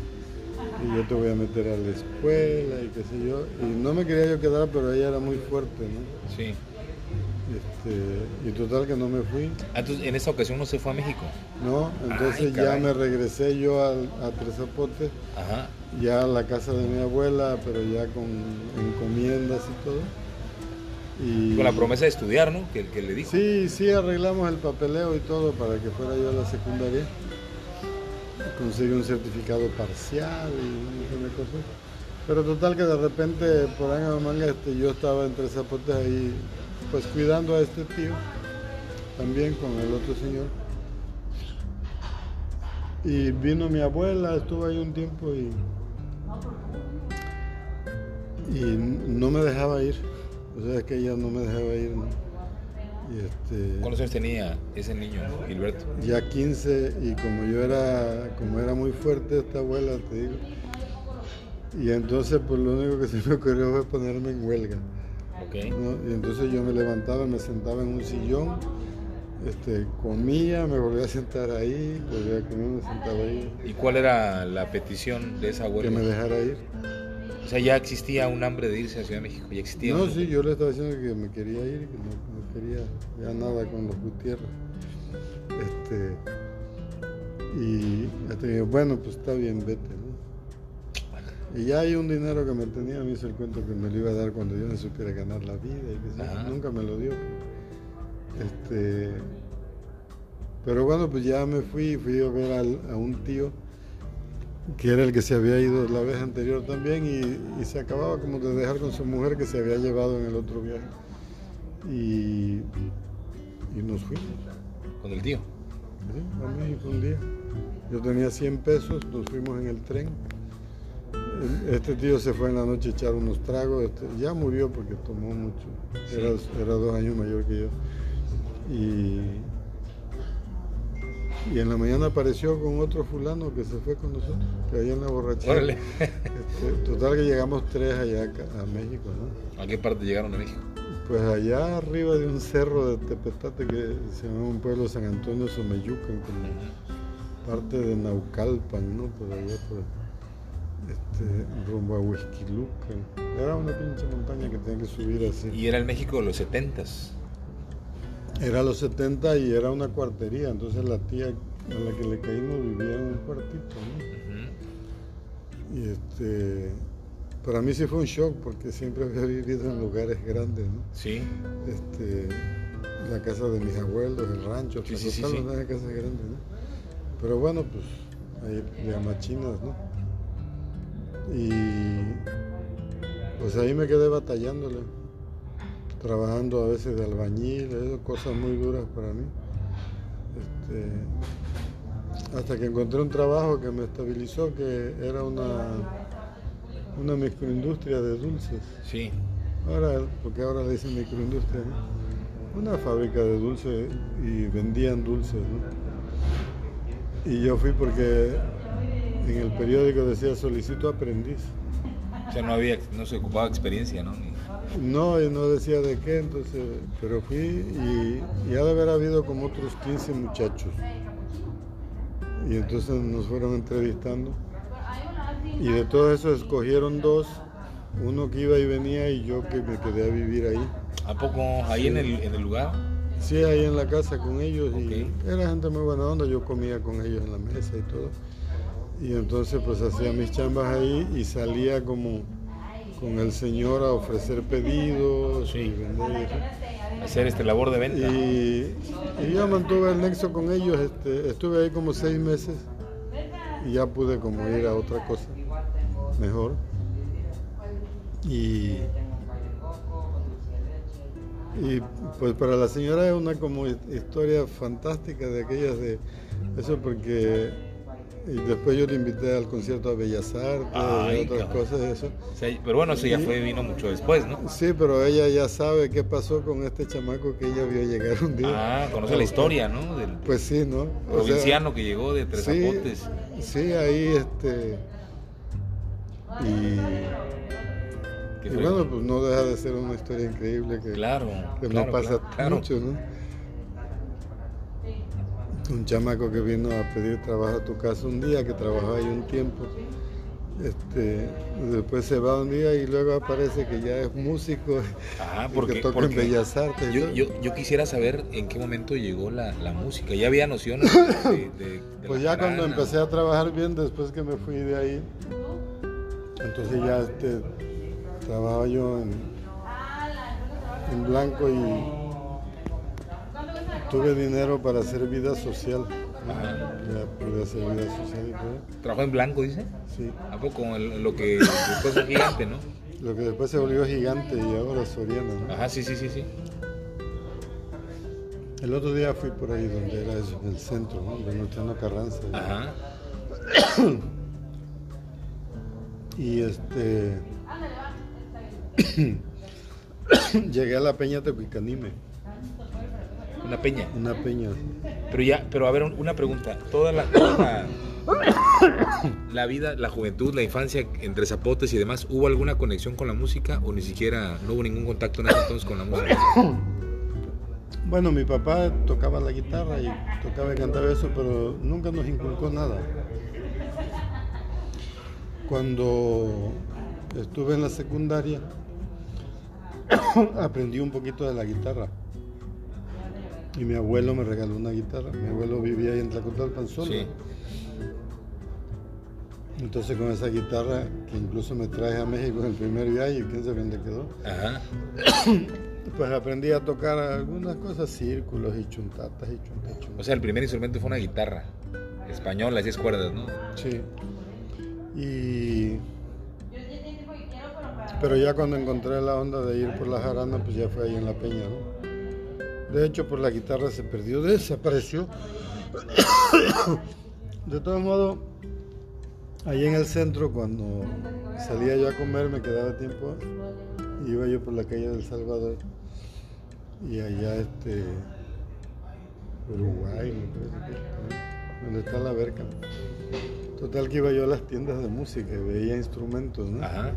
y yo te voy a meter a la escuela y qué sé yo. Y no me quería yo quedar, pero ella era muy fuerte, ¿no? Sí. Este, y total que no me fui. Ah, entonces, en esa ocasión no se fue a México. No, entonces ya me regresé yo a, a Tres Zapotes. Ajá ya a la casa de mi abuela, pero ya con encomiendas y todo. Y, con la promesa de estudiar, ¿no? Que, que le dijo. Sí, sí, arreglamos el papeleo y todo para que fuera yo a la secundaria. Conseguí un certificado parcial y un montón de cosas. Pero total que de repente por ahí en manga este, yo estaba entre zapotes ahí, pues cuidando a este tío, también con el otro señor. Y vino mi abuela, estuvo ahí un tiempo y y no me dejaba ir. O sea, que ella no me dejaba ir. Y este, ¿Cuántos años tenía ese niño, Gilberto? Ya 15 y como yo era, como era muy fuerte esta abuela, te digo. Y entonces pues lo único que se me ocurrió fue ponerme en huelga. Okay. Y entonces yo me levantaba, me sentaba en un sillón este, comía, me volvía a sentar ahí, volvía a comer, me sentaba ahí. ¿Y cuál era la petición de esa huelga? Que me dejara ir. O sea, ya existía un hambre de irse a Ciudad de México, ya existía. No, sí, yo le estaba diciendo que me quería ir, que no, quería ya nada con los Gutiérrez. Este, y este, bueno, pues está bien, vete. Y ya hay un dinero que me tenía, me hizo el cuento que me lo iba a dar cuando yo no supiera ganar la vida y que nunca me lo dio. Este, pero bueno, pues ya me fui, fui a ver a un tío que era el que se había ido la vez anterior también y, se acababa como de dejar con su mujer que se había llevado en el otro viaje. Y, y nos fuimos. ¿Con el tío? Sí, a México un día. Yo tenía 100 pesos, nos fuimos en el tren. Este tío se fue en la noche a echar unos tragos, este, ya murió porque tomó mucho, era, era dos años mayor que yo. Y, y en la mañana apareció con otro fulano que se fue con nosotros, que ahí en la borrachera. Este, total que llegamos tres allá a México, ¿no? ¿A qué parte llegaron a México? Pues allá arriba de un cerro de Tepetate que se llama un pueblo San Antonio Someyucan, como parte de Naucalpan, ¿no? Por allá por este, rumbo a Huizquilucan. Era una pinche montaña que tenía que subir así. ¿Y era el México de los setentas? Era los 70 y era una cuartería, entonces la tía a la que le caímos vivía en un cuartito. ¿no? Y este, para mí sí fue un shock porque siempre había vivido en lugares grandes, ¿no? Sí. Este, la casa de mis abuelos, el rancho, sí, sí, sí, una casa grande, ¿no? Pero bueno, pues ahí de amachinas, ¿no? Y pues ahí me quedé batallándole trabajando a veces de albañil, cosas muy duras para mí. Este, hasta que encontré un trabajo que me estabilizó, que era una, una microindustria de dulces. Sí. Ahora, porque ahora le dicen microindustria, Una fábrica de dulces y vendían dulces, ¿no? Y yo fui porque en el periódico decía solicito aprendiz. O sea, no había, no se ocupaba experiencia, ¿no? No, y no decía de qué, entonces, pero fui y, ya de haber habido como otros 15 muchachos. Y entonces nos fueron entrevistando. Y de todos esos escogieron dos, uno que iba y venía y yo que me quedé a vivir ahí. ¿A poco ahí en, el, en el lugar? Sí, ahí en la casa con ellos. Y era gente muy buena onda, yo comía con ellos en la mesa y todo. Y entonces pues hacía mis chambas ahí y salía como con el Señor a ofrecer pedidos y vender. Hacer este labor de venta. Y, y yo mantuve el nexo con ellos, este, estuve ahí como seis meses y ya pude como ir a otra cosa mejor. Y, y pues para la señora es una como historia fantástica de aquellas de eso porque y después yo le invité al concierto a Bellas Artes y otras cosas de eso. pero bueno, eso ya fue, vino mucho después, ¿no? Sí, pero ella ya sabe qué pasó con este chamaco que ella vio llegar un día. Ah, conoce la historia, ¿no? Del pues sí, ¿no? provinciano que llegó de Tres sí, Sí, ahí este... Y... Y bueno, pues no deja de ser una historia increíble que, claro, que me pasa mucho, ¿no? Un chamaco que vino a pedir trabajo a tu casa un día, que trabajaba ahí un tiempo. Este, después se va un día y luego aparece que ya es músico ah, porque, que toca en Bellas Artes. Yo, yo, quisiera saber en qué momento llegó la, música. ¿Ya había nociones de, Pues ya cuando empecé a trabajar bien, después que me fui de ahí, entonces ya este, trabajaba yo en, en blanco y tuve dinero para hacer vida social. Ya pude hacer vida social y todo. ¿Trabajó en blanco, dice? Sí. ¿A poco lo que después fue gigante, no? Lo que después se volvió gigante y ahora Soriana, ¿no? Ajá, sí, sí, sí, sí. El otro día fui por ahí donde era eso, en el centro, ¿no? Venustiano Carranza. Ajá. y este... Llegué a la Peña Tepicanime. Una peña. Una peña. Pero ya, pero a ver, una pregunta. Toda la, la, vida, la juventud, la infancia entre zapotes y demás, ¿hubo alguna conexión con la música o ni siquiera no hubo ningún contacto ese entonces con la música? Bueno, mi papá tocaba la guitarra y tocaba y cantaba eso, pero nunca nos inculcó nada. Cuando estuve en la secundaria, aprendí un poquito de la guitarra. Y mi abuelo me regaló una guitarra. Mi abuelo vivía ahí en Tlacotalpan solo. Sí. Entonces con esa guitarra, que incluso me traje a México en el primer viaje, quién sabe dónde quedó. Ajá. Pues aprendí a tocar algunas cosas, círculos y chuntatas y chuntatas. O sea, el primer instrumento fue una guitarra española, seis cuerdas, ¿no? Sí. Y... Pero ya cuando encontré la onda de ir por la jarana, pues ya fue ahí en la peña, ¿no? De hecho, por la guitarra se perdió, desapareció. De todos modos, Ahí en el centro, cuando salía yo a comer, me quedaba tiempo, iba yo por la calle del Salvador y allá este Uruguay, donde está la verca. Total que iba yo a las tiendas de música y veía instrumentos, ¿no? Ajá.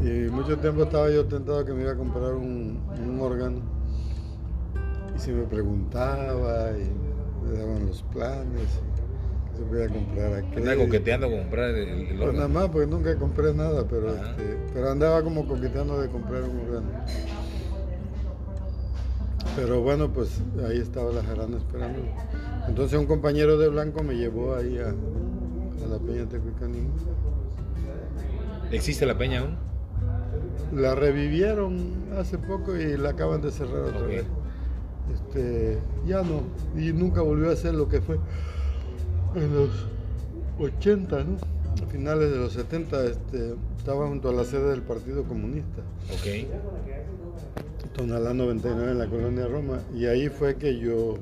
Y mucho tiempo estaba yo tentado que me iba a comprar un, un órgano. Y si me preguntaba y me daban los planes se voy a comprar aquí. Andaba coqueteando con comprar el, el Pues nada más, porque nunca compré nada, pero, este, pero andaba como coqueteando de comprar un órgano. Pero bueno, pues ahí estaba la jarana esperando. Entonces un compañero de Blanco me llevó ahí a, la Peña Tecuicanimo. ¿Existe la peña aún? La revivieron hace poco y la acaban de cerrar otra vez. Este, ya no, y nunca volvió a ser lo que fue en los 80, ¿no? A finales de los 70 este, estaba junto a la sede del Partido Comunista. Ok. Tonalá 99 en la colonia Roma. Y ahí fue que yo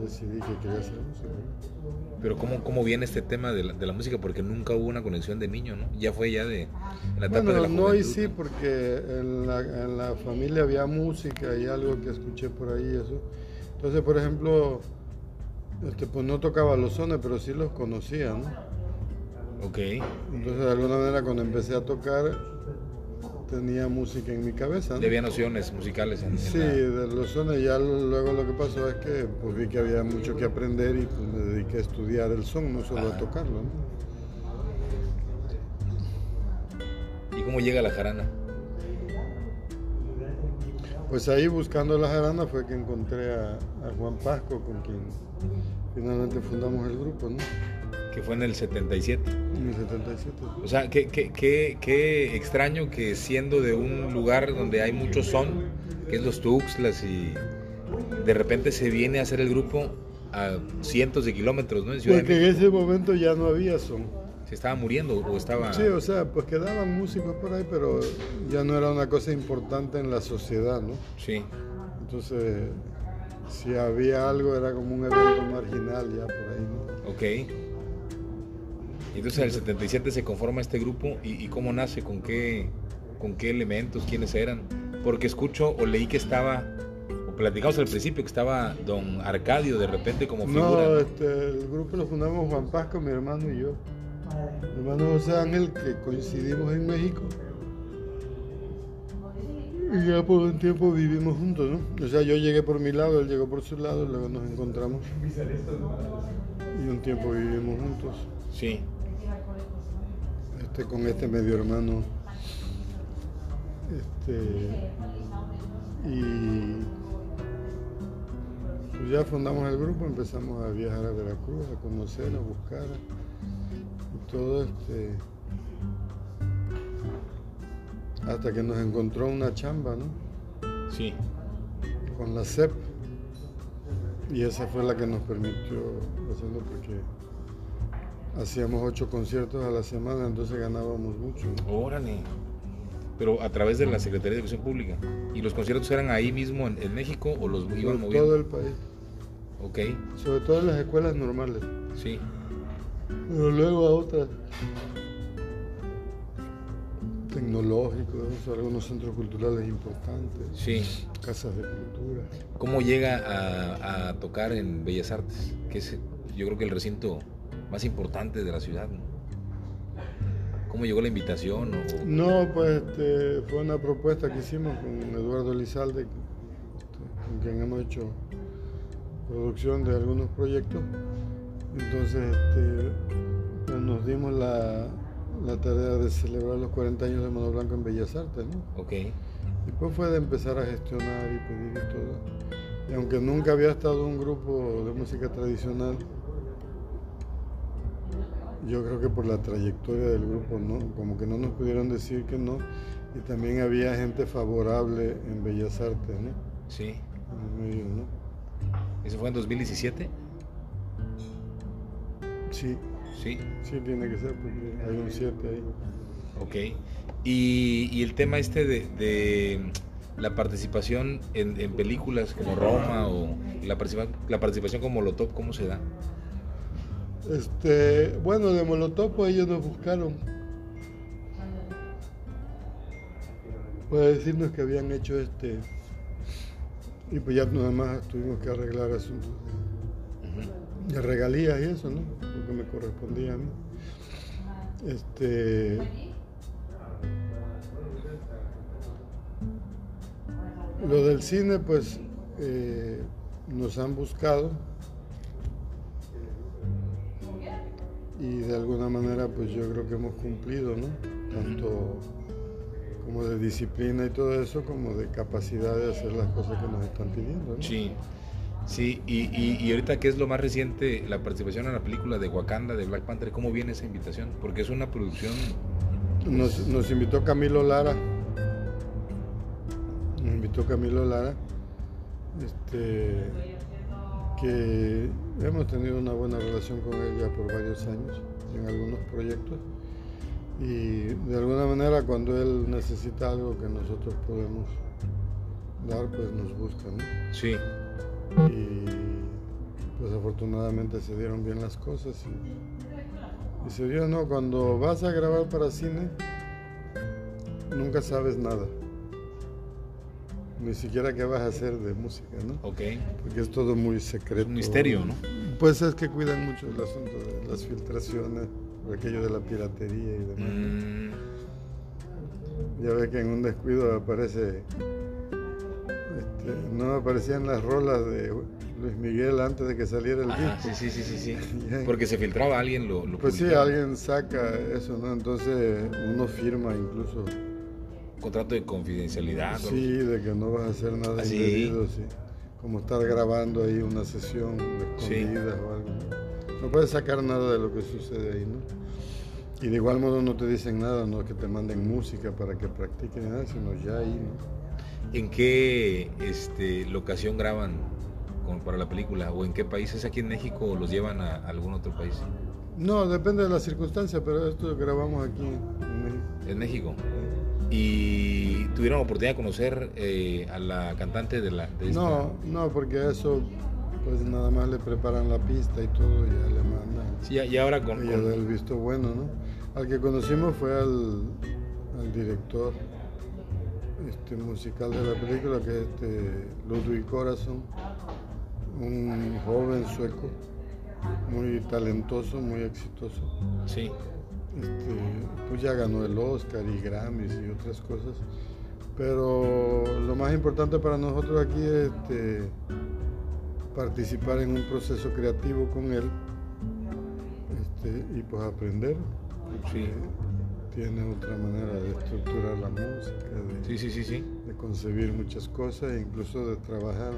decidí que quería hacer música. Pero ¿cómo, cómo viene este tema de la, música? Porque nunca hubo una conexión de niño, ¿no? Ya fue ya de la etapa de la No, y sí, porque en la, en la familia había música y algo que escuché por ahí eso. Entonces, por ejemplo, este, pues no tocaba los sones, pero sí los conocía, ¿no? Ok. Entonces, de alguna manera, cuando empecé a tocar, tenía música en mi cabeza. ¿no? Había nociones musicales en Sí, de los sones. Ya luego lo que pasó es que pues, vi que había mucho que aprender y pues, me dediqué a estudiar el son, no solo a tocarlo, ¿no? ¿Y cómo llega la jarana? Pues ahí buscando la jarana fue que encontré a, a Juan Pasco, con quien finalmente fundamos el grupo, ¿no? Que fue en el 77. En el 77. O sea, qué, qué, qué, qué extraño que siendo de un lugar donde hay mucho son, que es los Tuxtlas, y de repente se viene a hacer el grupo a cientos de kilómetros, ¿no? En Porque en ese momento ya no había son. ¿Se estaba muriendo o estaba...? Sí, o sea, pues quedaban músicos por ahí, pero ya no era una cosa importante en la sociedad, ¿no? Sí. Entonces, si había algo era como un evento marginal ya por ahí, ¿no? Ok. Entonces en el 77 se conforma este grupo y, cómo nace, con qué, con qué elementos, quiénes eran. Porque escucho o leí que estaba, o platicamos al principio que estaba don Arcadio de repente como figura. No, Este, el grupo lo fundamos Juan Pasco, mi hermano y yo. Hermano José Ángel, que coincidimos en México. Y ya por un tiempo vivimos juntos, ¿no? O sea, yo llegué por mi lado, él llegó por su lado, luego nos encontramos. Y un tiempo vivimos juntos. Sí. Este, con este medio hermano. Este, y pues ya fundamos el grupo, empezamos a viajar a Veracruz, a conocer, a buscar. Todo este hasta que nos encontró una chamba, ¿no? Sí. Con la CEP. Y esa fue la que nos permitió hacerlo porque hacíamos ocho conciertos a la semana, entonces ganábamos mucho. Órale. Pero a través de la Secretaría de Educación Pública. ¿Y los conciertos eran ahí mismo en, México o los iban moviendo? todo el país. Ok. Sobre todo en las escuelas normales. Sí. Pero luego a otras tecnológicos, algunos centros culturales importantes, sí. casas de cultura. ¿Cómo llega a, tocar en Bellas Artes? Que es yo creo que el recinto más importante de la ciudad. ¿Cómo llegó la invitación? No, pues este, fue una propuesta que hicimos con Eduardo Lizalde. con quien hemos hecho producción de algunos proyectos. Entonces este, pues nos dimos la, tarea de celebrar los 40 años de Mono Blanco en Bellas Artes. ¿no? Ok. Después fue de empezar a gestionar y pedir y todo. Y aunque nunca había estado un grupo de música tradicional, yo creo que por la trayectoria del grupo, ¿no? Como que no nos pudieron decir que no. Y también había gente favorable en Bellas Artes, ¿no? Sí. En ¿no? ¿Eso fue en 2017? Sí. Sí. Sí, tiene que ser porque hay un 7 ahí. Ok. Y, el tema este de, la participación en, películas como Roma o la, la participación como Molotov, ¿cómo se da? Este, bueno, de Molotov pues ellos nos buscaron para decirnos que habían hecho este y pues ya nada más tuvimos que arreglar asuntos de, regalías y eso, ¿no? Lo que me correspondía a mí. Este lo del cine pues eh, nos han buscado y de alguna manera pues yo creo que hemos cumplido, ¿no? Tanto como de disciplina y todo eso, como de capacidad de hacer las cosas que nos están pidiendo. ¿no? Sí, sí, y, y, ahorita qué es lo más reciente, la participación en la película de Wakanda, de Black Panther, ¿cómo viene esa invitación? Porque es una producción... Nos, nos invitó Camilo Lara, nos invitó Camilo Lara, este que hemos tenido una buena relación con ella por varios años en algunos proyectos y de alguna manera cuando él necesita algo que nosotros podemos dar, pues nos busca, ¿no? Sí. Y pues afortunadamente se dieron bien las cosas y, y se dio, ¿no? Cuando vas a grabar para cine, nunca sabes nada ni siquiera qué vas a hacer de música, ¿no? Ok. Porque es todo muy secreto. Es un misterio, ¿no? Pues es que cuidan mucho el asunto de las filtraciones, aquello de la piratería y demás. Mm. Ya ve que en un descuido aparece, este, no aparecían las rolas de Luis Miguel antes de que saliera el disco. Sí, sí, sí, sí, sí. Porque se filtraba alguien lo, Pues sí, alguien saca eso, ¿no? Entonces uno firma incluso contrato de confidencialidad. Sí, de que no vas a hacer nada ¿Ah, indebido, sí. Como estar grabando ahí una sesión escondida o algo. No puedes sacar nada de lo que sucede ahí, ¿no? Y de igual modo no te dicen nada, no que te manden música para que practiquen nada, sino ya ahí, ¿no? ¿En qué este, locación graban para la película? ¿O en qué país? ¿Es aquí en México o los llevan a, algún otro país? No, depende de la circunstancia, pero esto grabamos aquí en México. ¿En México? y tuvieron oportunidad de conocer eh, a la cantante de la no no porque eso pues nada más le preparan la pista y todo y ya le mandan sí y ahora con, y el visto bueno no al que conocimos fue al, al director este musical de la película que es este Ludwig Corazon un joven sueco muy talentoso muy exitoso sí este, pues ya ganó el Oscar y Grammys y otras cosas. Pero lo más importante para nosotros aquí es este, participar en un proceso creativo con él este, y pues aprender. Tiene otra manera de estructurar la música, de, de concebir muchas cosas e incluso de trabajar.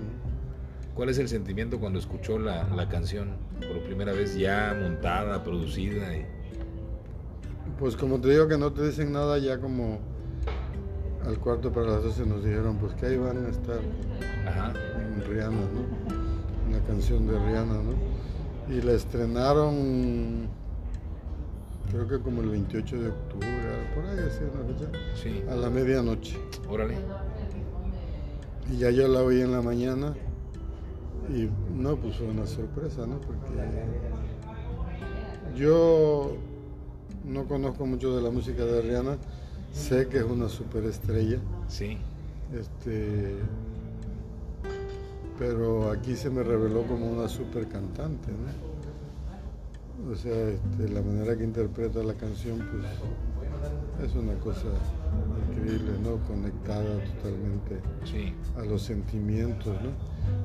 ¿Cuál es el sentimiento cuando escuchó la, la, canción por primera vez ya montada, producida? Y... Pues como te digo que no te dicen nada, ya como al cuarto para las 12 nos dijeron pues que ahí van a estar en Rihanna, ¿no? Una canción de Rihanna, ¿no? Y la estrenaron creo que como el 28 de octubre, por ahí así una fecha, sí. a la medianoche. Órale. Y ya yo la oí en la mañana y no, pues fue una sorpresa, ¿no? Porque yo no conozco mucho de la música de Rihanna, sé que es una superestrella. Sí. Este, pero aquí se me reveló como una super cantante, ¿no? O sea, este, la manera que interpreta la canción, pues es una cosa increíble, ¿no? Conectada totalmente a los sentimientos, ¿no?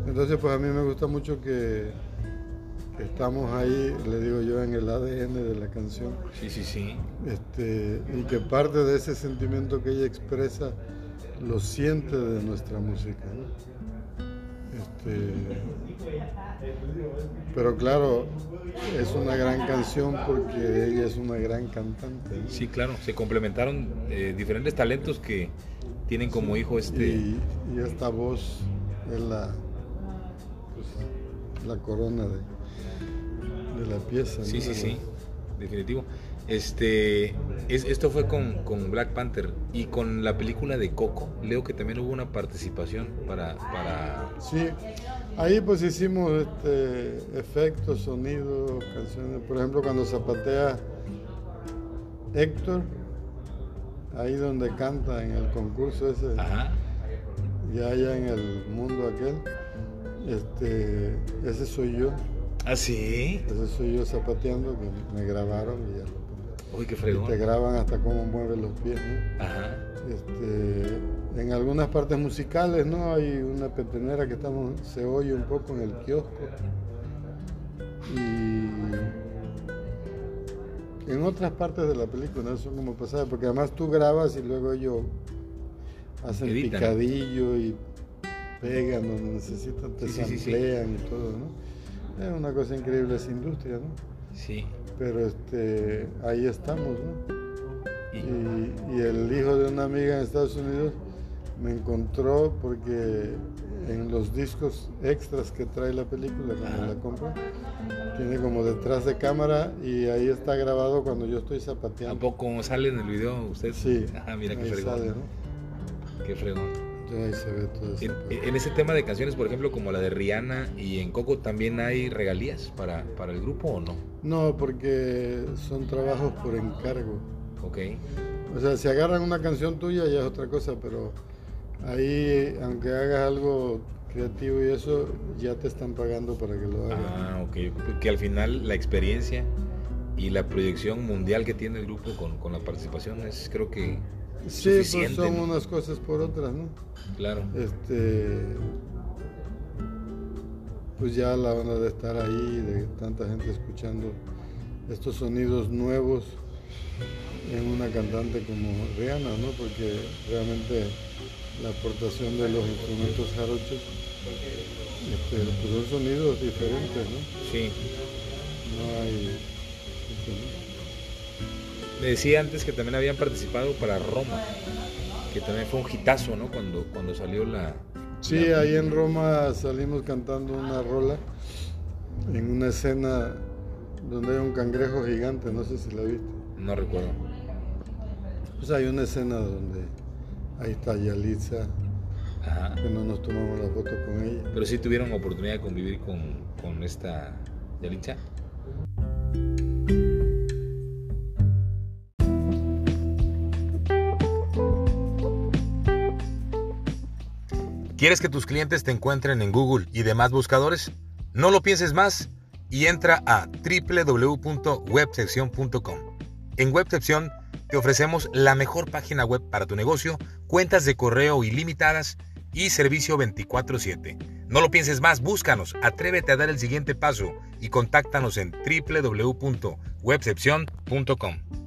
Entonces, pues a mí me gusta mucho que, estamos ahí, le digo yo, en el ADN de la canción. Sí, sí, sí. Este, y que parte de ese sentimiento que ella expresa lo siente de nuestra música, ¿no? Este, pero claro, es una gran canción porque ella es una gran cantante. Sí, claro, se complementaron eh, diferentes talentos que tienen como hijo este... Y, esta voz es la, pues, la corona de, de la pieza. Sí, sí, sí, definitivo. Este, es, esto fue con, con, Black Panther y con la película de Coco. Leo que también hubo una participación para... para... Sí, ahí pues hicimos este, efectos, sonidos, canciones. Por ejemplo, cuando zapatea Héctor, ahí donde canta en el concurso ese, y allá en el mundo aquel, este, ese soy yo. ¿Ah, sí? Ese soy yo zapateando, que me grabaron y ya Uy, qué fregón. te graban hasta cómo mueven los pies, ¿no? Ajá. Este, en algunas partes musicales, ¿no? Hay una petenera que estamos, se oye un poco en el kiosco. Y en otras partes de la película, ¿no? son como pasadas, porque además tú grabas y luego ellos hacen picadillo y pegan donde necesitan, te sí, samplean y todo, ¿no? Es una cosa increíble esa industria, ¿no? Sí pero este, ahí estamos, ¿no? Y, el hijo de una amiga en Estados Unidos me encontró porque en los discos extras que trae la película cuando la compro, tiene como detrás de cámara y ahí está grabado cuando yo estoy zapateando. ¿A poco sale en el video usted? Sí. Ah, mira qué fregón. ¿no? Qué fregón. En, ese tema de canciones, por ejemplo, como la de Rihanna y en Coco, ¿también hay regalías para, para el grupo o no? No, porque son trabajos por encargo. Ok. O sea, si agarran una canción tuya ya es otra cosa, pero ahí, aunque hagas algo creativo y eso, ya te están pagando para que lo hagas. Ah, ok. Que al final la experiencia y la proyección mundial que tiene el grupo con, con la participación es, creo que, Sí, pues son unas cosas por otras, ¿no? Claro. Este, pues ya la onda de estar ahí, de tanta gente escuchando estos sonidos nuevos en una cantante como Rihanna, ¿no? Porque realmente la aportación de los instrumentos jarochos este, pues son sonidos diferentes, ¿no? Sí. No hay... Me decía antes que también habían participado para Roma, que también fue un hitazo, ¿no? Cuando, cuando salió la... Sí, ahí en Roma salimos cantando una rola en una escena donde hay un cangrejo gigante, no sé si la viste. No recuerdo. Pues hay una escena donde ahí está Yalitza, que no nos tomamos la foto con ella. Pero sí tuvieron oportunidad de convivir con, con esta Yalitza. ¿Quieres que tus clientes te encuentren en Google y demás buscadores? No lo pienses más y entra a www.websección.com. En Websección te ofrecemos la mejor página web para tu negocio, cuentas de correo ilimitadas y servicio 24/7. No lo pienses más, búscanos, atrévete a dar el siguiente paso y contáctanos en www.webcepción.com.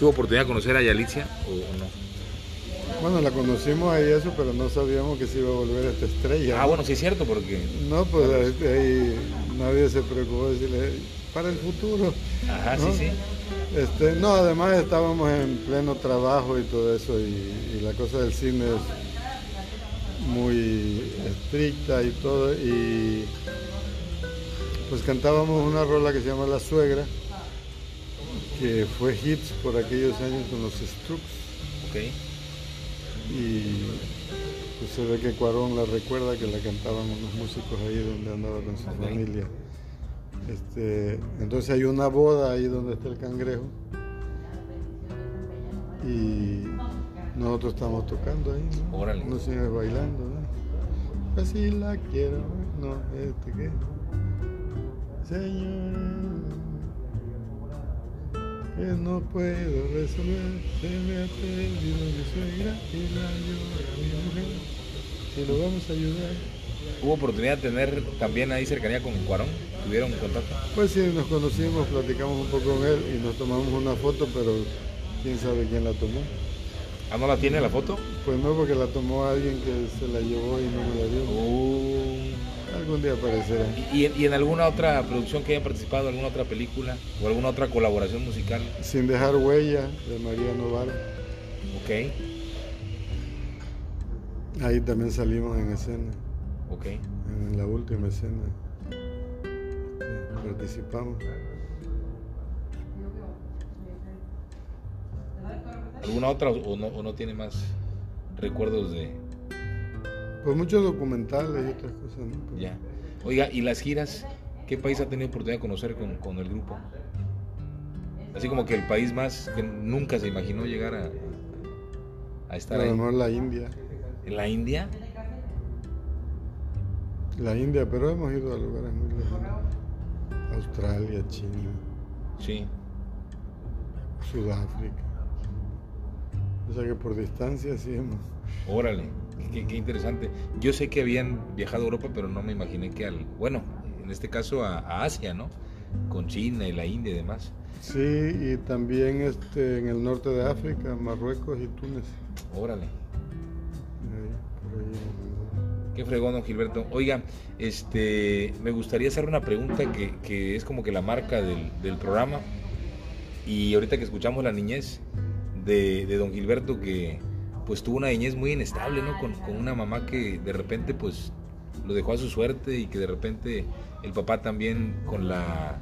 ¿Tuvo oportunidad de conocer a Yalicia o, no? Bueno, la conocimos ahí eso, pero no sabíamos que se iba a volver esta estrella. Ah, bueno, sí es cierto, porque... No, pues ahí, nadie se preocupó de decirle, para el futuro. Ajá, sí, sí. Este, no, además estábamos en pleno trabajo y todo eso, y, la cosa del cine es muy estricta y todo, y pues cantábamos una rola que se llama La Suegra, que fue hits por aquellos años con los Strokes. Okay. Y pues se ve que Cuarón la recuerda que la cantaban unos músicos ahí donde andaba con su familia. Este, entonces hay una boda ahí donde está el cangrejo. Y nosotros estamos tocando ahí, ¿no? Órale. Unos señores bailando, ¿no? así la quiero, no, este que, Señor, que no puedo resolver, se me ha perdido mi suegra y la llora mi mujer, si lo vamos a ayudar. ¿Hubo oportunidad de tener también ahí cercanía con Cuarón? ¿Tuvieron contacto? Pues sí, nos conocimos, platicamos un poco con él y nos tomamos una foto, pero quién sabe quién la tomó. ¿Ah, no la tiene la foto? Pues no, porque la tomó alguien que se la llevó y no me la dio. Oh. Algún día aparecerá. ¿Y, y, en alguna otra producción que haya participado, alguna otra película o alguna otra colaboración musical? Sin dejar huella, de María Novaro. Ok. Ahí también salimos en escena. Ok. En la última escena. participamos. ¿Alguna otra o no, o no tiene más recuerdos de...? Pues muchos documentales y otras cosas, ¿no? Pues Ya. Oiga, ¿y las giras? ¿Qué país ha tenido oportunidad de conocer con, con el grupo? Así como que el país más que nunca se imaginó llegar a, a estar A lo ahí. mejor la India. ¿En la India? La India, pero hemos ido a lugares muy lejanos. Australia, China, Sí. Sudáfrica. O sea que por distancia sí hemos. Órale, qué, qué interesante. Yo sé que habían viajado a Europa, pero no me imaginé que al... Bueno, en este caso a, a Asia, ¿no? Con China y la India y demás. Sí, y también este, en el norte de África, Marruecos y Túnez. Órale. Qué fregón, don Gilberto. Oiga, este, me gustaría hacer una pregunta que, que es como que la marca del, del programa. Y ahorita que escuchamos la niñez de, de don Gilberto, que pues tuvo una niñez muy inestable, ¿no? Con, una mamá que de repente pues lo dejó a su suerte y que de repente el papá también con la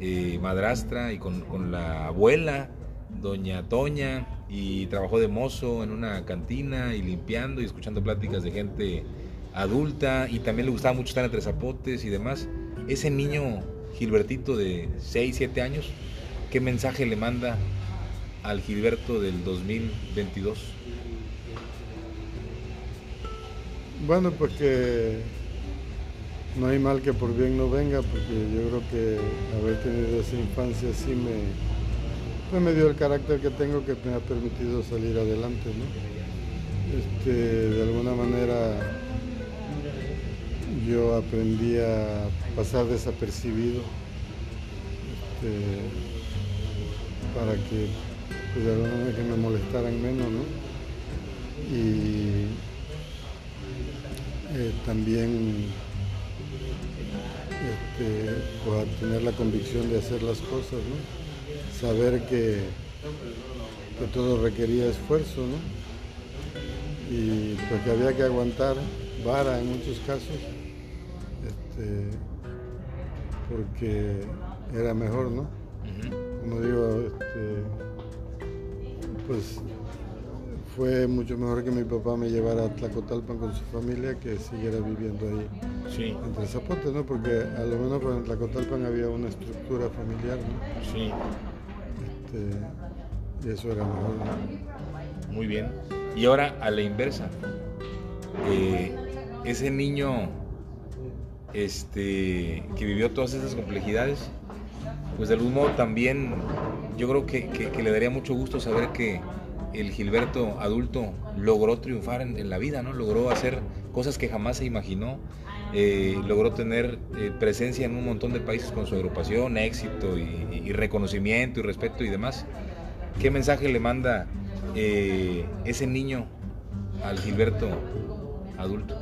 eh, madrastra y con la abuela, doña Toña, y trabajó de mozo en una cantina y limpiando y escuchando pláticas de gente adulta y también le gustaba mucho estar entre zapotes y demás. Ese niño Gilbertito de 6, 7 años, ¿qué mensaje le manda al Gilberto del 2022? Bueno, pues que no hay mal que por bien no venga, porque yo creo que haber tenido esa infancia sí me, pues me dio el carácter que tengo que me ha permitido salir adelante, ¿no? Este, de alguna manera yo aprendí a pasar desapercibido este, para que pues, de alguna manera me molestaran menos, ¿no? Y eh, también este, pues, tener la convicción de hacer las cosas, ¿no? saber que, que todo requería esfuerzo ¿no? y pues que había que aguantar vara en muchos casos este, porque era mejor, ¿no? Como digo, este, pues fue mucho mejor que mi papá me llevara a Tlacotalpan con su familia que siguiera viviendo ahí Sí, entre Zapotes, ¿no? Porque a lo menos en Tlacotalpan había una estructura familiar, ¿no? sí, Este, y eso era mejor, ¿no? muy bien. Y ahora a la inversa, eh, ese niño este, que vivió todas esas complejidades, pues de algún modo también yo creo que, que- que le daría mucho gusto saber que el Gilberto adulto logró triunfar en, la vida, ¿no? Logró hacer cosas que jamás se imaginó, eh, logró tener eh, presencia en un montón de países con su agrupación, éxito y, y reconocimiento y respeto y demás. ¿Qué mensaje le manda eh, ese niño al Gilberto adulto?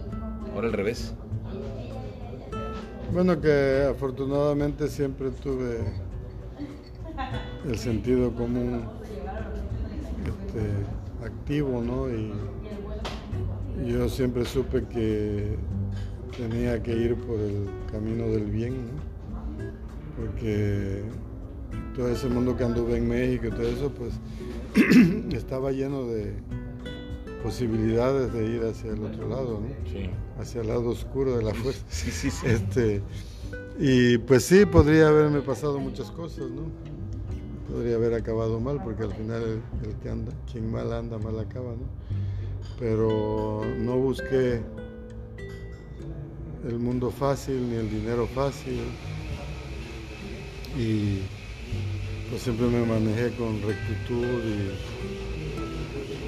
Ahora al revés. Bueno, que afortunadamente siempre tuve el sentido común este, activo, ¿no? Y yo siempre supe que tenía que ir por el camino del bien, ¿no? Porque todo ese mundo que anduve en México y todo eso, pues estaba lleno de posibilidades de ir hacia el otro lado, ¿no? Sí. hacia el lado oscuro de la fuerza. Sí, sí, sí. Este, y pues sí, podría haberme pasado muchas cosas, ¿no? Podría haber acabado mal, porque al final el, que anda, quien mal anda, mal acaba, ¿no? Pero no busqué el mundo fácil ni el dinero fácil. Y pues siempre me manejé con rectitud y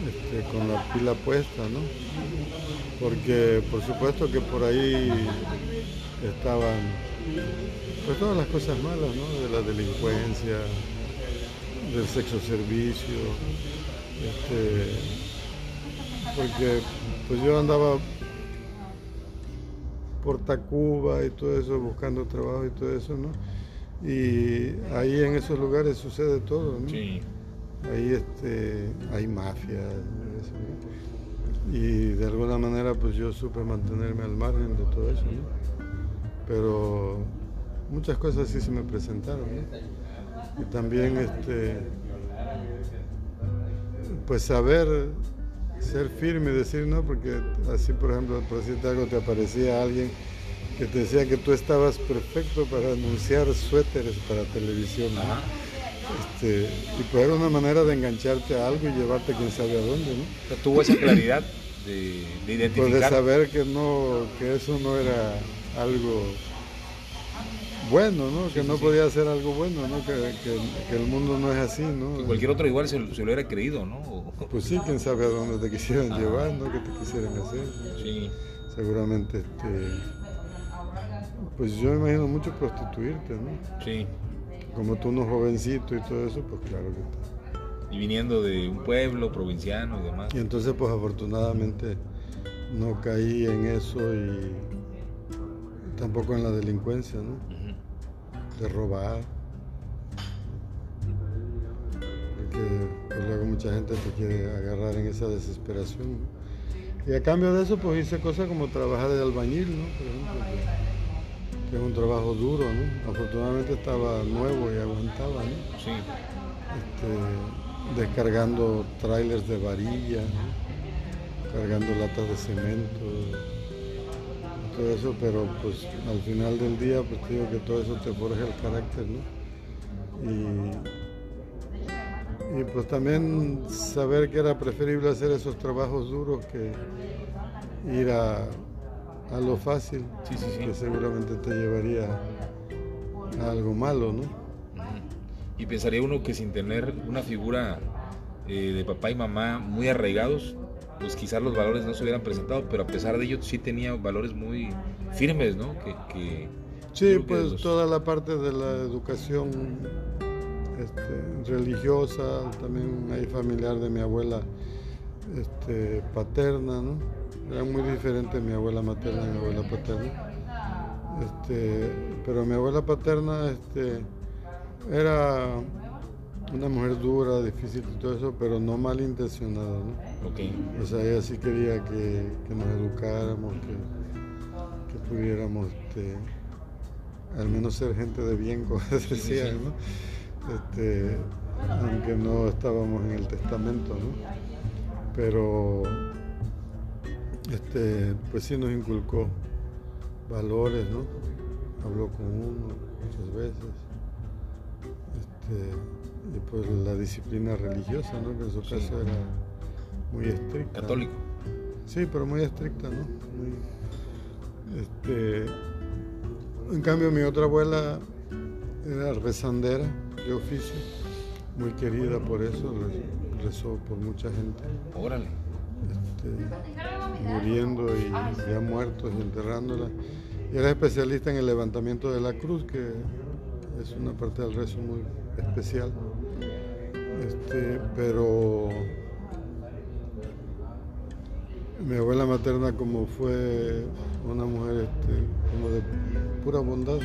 este, con la pila puesta, ¿no? Porque por supuesto que por ahí estaban pues todas las cosas malas, ¿no? De la delincuencia, del sexo servicio, este, porque pues yo andaba por Tacuba y todo eso, buscando trabajo y todo eso, ¿no? Y ahí en esos lugares sucede todo, ¿no? Sí. Ahí este, hay mafia. Y de alguna manera pues yo supe mantenerme al margen de todo eso, ¿no? Pero muchas cosas sí se me presentaron, ¿no? Y también este, pues saber ser firme y decir no, porque así por ejemplo, por decirte algo, te aparecía alguien que te decía que tú estabas perfecto para anunciar suéteres para televisión. Este, y pues era una manera de engancharte a algo y llevarte quién sabe a dónde, ¿no? tuvo esa claridad de, de identificar. Pues de saber que no, que eso no era algo bueno, ¿no? que no podía ser algo bueno, ¿no? Que, el mundo no es así, ¿no? cualquier otro igual se, lo hubiera creído, ¿no? Pues sí, quién sabe a dónde te quisieran llevar, ¿no? ¿Qué te quisieran hacer? Sí. Seguramente, este, pues yo me imagino mucho prostituirte, ¿no? Sí. Como tú no jovencito y todo eso, pues claro que está. Y viniendo de un pueblo provinciano y demás. Y entonces, pues afortunadamente no caí en eso y tampoco en la delincuencia, ¿no? De robar. Porque pues, luego mucha gente te quiere agarrar en esa desesperación. Y a cambio de eso, pues hice cosas como trabajar de albañil, ¿no? Por ejemplo, que, es un trabajo duro, ¿no? Afortunadamente estaba nuevo y aguantaba, ¿no? Sí. Este, descargando trailers de varilla, cargando latas de cemento eso, pero pues al final del día pues digo que todo eso te forja el carácter, ¿no? Y, pues también saber que era preferible hacer esos trabajos duros que ir a, lo fácil, que seguramente te llevaría a algo malo, ¿no? Y pensaría uno que sin tener una figura eh, de papá y mamá muy arraigados, pues quizás los valores no se hubieran presentado, pero a pesar de ello sí tenía valores muy firmes, ¿no? Que, sí, pues toda la parte de la educación este, religiosa, también hay familiar de mi abuela este, paterna, ¿no? Era muy diferente mi abuela materna y mi abuela paterna. Este, pero mi abuela paterna este, era una mujer dura, difícil y todo eso, pero no malintencionada, ¿no? Okay. O sea, ella sí quería que, nos educáramos, que, pudiéramos este, al menos ser gente de bien, como decía, ¿no? Este, aunque no estábamos en el testamento, ¿no? Pero este, pues sí nos inculcó valores, ¿no? Habló con uno muchas veces. Este, y pues la disciplina religiosa, ¿no? Que en su caso era muy estricta. Católico. Sí, pero muy estricta, ¿no? este, en cambio, mi otra abuela era rezandera de oficio, muy querida por eso, rezó por mucha gente. Órale. Este, muriendo y ya muertos y enterrándola. Y era especialista en el levantamiento de la cruz, que es una parte del rezo muy especial. Este, pero mi abuela materna como fue una mujer este, como de pura bondad,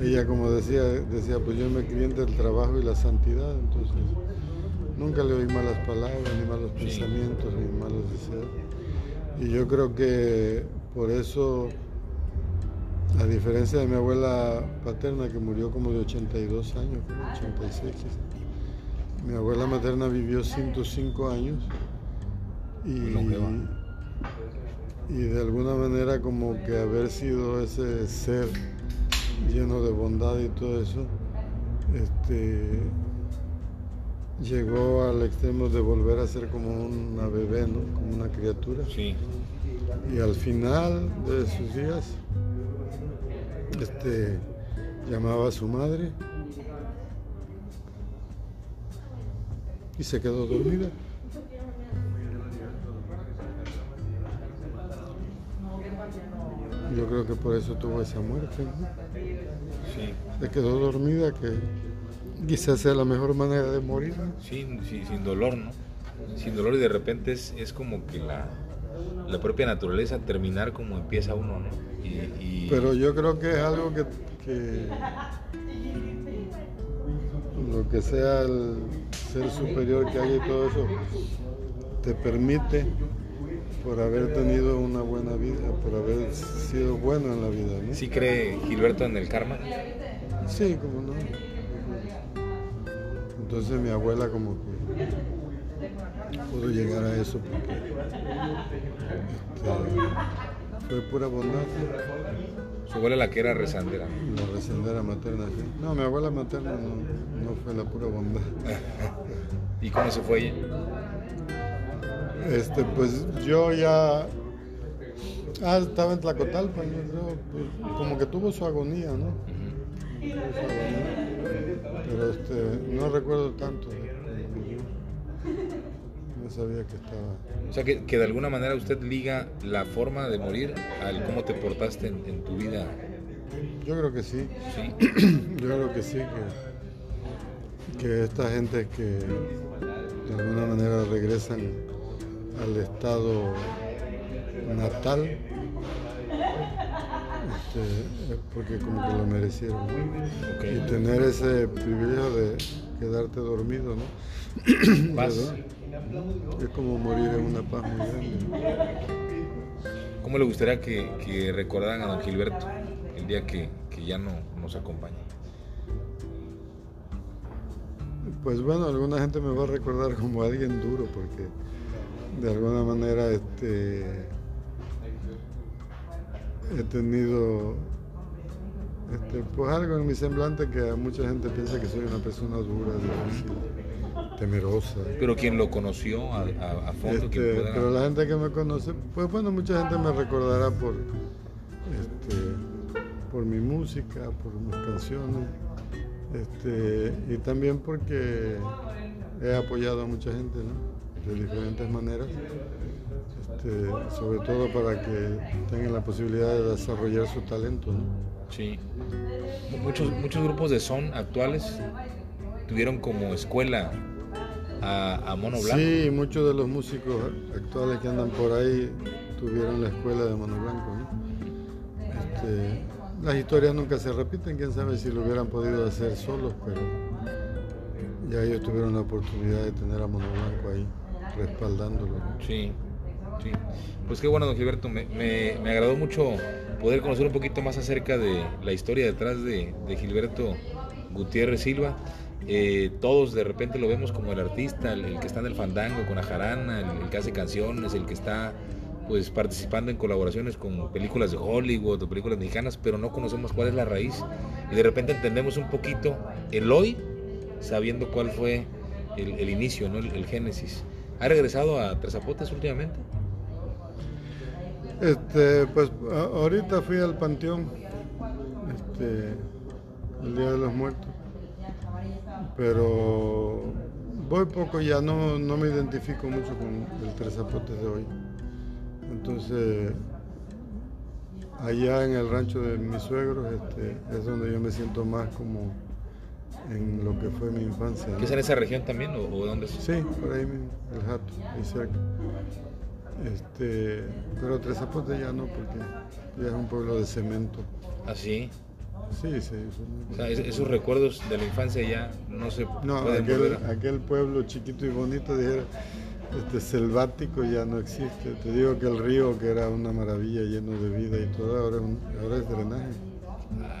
Y ella como decía, decía, pues yo me crié entre el trabajo y la santidad, entonces nunca le oí malas palabras, ni malos pensamientos, ni malos deseos. Y yo creo que por eso a diferencia de mi abuela paterna que murió como de 82 años, 86 Mi abuela materna vivió 105 años y, y de alguna manera como que haber sido ese ser lleno de bondad y todo eso, este, llegó al extremo de volver a ser como una bebé, ¿no? Como una criatura. Sí. Y al final de sus días, este, llamaba a su madre y se quedó dormida. Yo creo que por eso tuvo esa muerte. Sí. Se quedó dormida, que quizás sea la mejor manera de morir. Sí, sí, sin dolor, ¿no? Sin dolor y de repente es, es como que la, la propia naturaleza terminar como empieza uno, ¿no? Y, y- Pero yo creo que es algo que, que lo que sea el ser superior que hay y todo eso te permite por haber tenido una buena vida, por haber sido bueno en la vida, ¿no? ¿Sí cree Gilberto en el karma? Sí, como no. Entonces mi abuela como que pudo llegar a eso porque este, fue pura bondad. Su abuela la que era rezandera. La recendera materna, sí. No, mi abuela materna no, no fue la pura bondad. ¿Y cómo se fue ella? Este, pues yo ya. Ah, estaba en Tlacotalpa, yo creo, pues, como que tuvo su agonía, ¿no? Tuvo su agonía. Pero este, no recuerdo tanto. No sabía que estaba. O sea, que, que de alguna manera usted liga la forma de morir al cómo te portaste en, en tu vida. Yo creo que sí. Sí. Yo creo que sí, que, que esta gente que de alguna manera regresan al estado natal, este, es porque como que lo merecieron. Y tener ese privilegio de quedarte dormido, ¿no? Paz. Es como morir en una paz muy grande. ¿Cómo le gustaría que, que recordaran a don Gilberto el día que, que ya no nos acompañe? Pues bueno, alguna gente me va a recordar como alguien duro porque de alguna manera este he tenido este, pues algo en mi semblante que a mucha gente piensa que soy una persona dura, difícil, temerosa. Pero quien lo conoció a, a- a fondo, Este, quien pueda... pero la gente que me conoce, pues bueno, mucha gente me recordará por este, por mi música, por mis canciones, este, y también porque he apoyado a mucha gente, ¿no? De diferentes maneras, este, sobre todo para que tengan la posibilidad de desarrollar su talento, ¿no? Sí. Muchos, muchos grupos de son actuales tuvieron como escuela a, a Mono Blanco. Sí, muchos de los músicos actuales que andan por ahí tuvieron la escuela de Mano Blanco. ¿no? Este, las historias nunca se repiten, quién sabe si lo hubieran podido hacer solos, pero ya ellos tuvieron la oportunidad de tener a Mano Blanco ahí respaldándolo. ¿no? Sí, sí. Pues qué bueno, don Gilberto. Me, me- me agradó mucho poder conocer un poquito más acerca de la historia detrás de, de Gilberto Gutiérrez Silva. Eh, todos de repente lo vemos como el artista, el, que está en el fandango con la jarana, el, que hace canciones, el que está pues participando en colaboraciones con películas de Hollywood o películas mexicanas, pero no conocemos cuál es la raíz y de repente entendemos un poquito el hoy sabiendo cuál fue el, inicio, el, génesis. ¿Ha regresado a Tres Zapotes últimamente? Este, pues ahorita fui al panteón, este, el Día de los Muertos, pero voy poco ya, no, no me identifico mucho con el Tres Zapotes de hoy. Entonces, allá en el rancho de mis suegros este, es donde yo me siento más como en lo que fue mi infancia. ¿no? ¿Que es en esa región también o, o dónde es? Sí, por ahí mismo, el jato, ahí cerca. Este, pero Tres Zapotes ya no, porque ya es un pueblo de cemento. Ah, sí. Sí, sí. O sea, esos recuerdos de la infancia ya no se No, pueden aquel, volver aquel pueblo chiquito y bonito, dijera, este, selvático ya no existe. Te digo que el río, que era una maravilla lleno de vida y todo, ahora es, un- ahora es drenaje.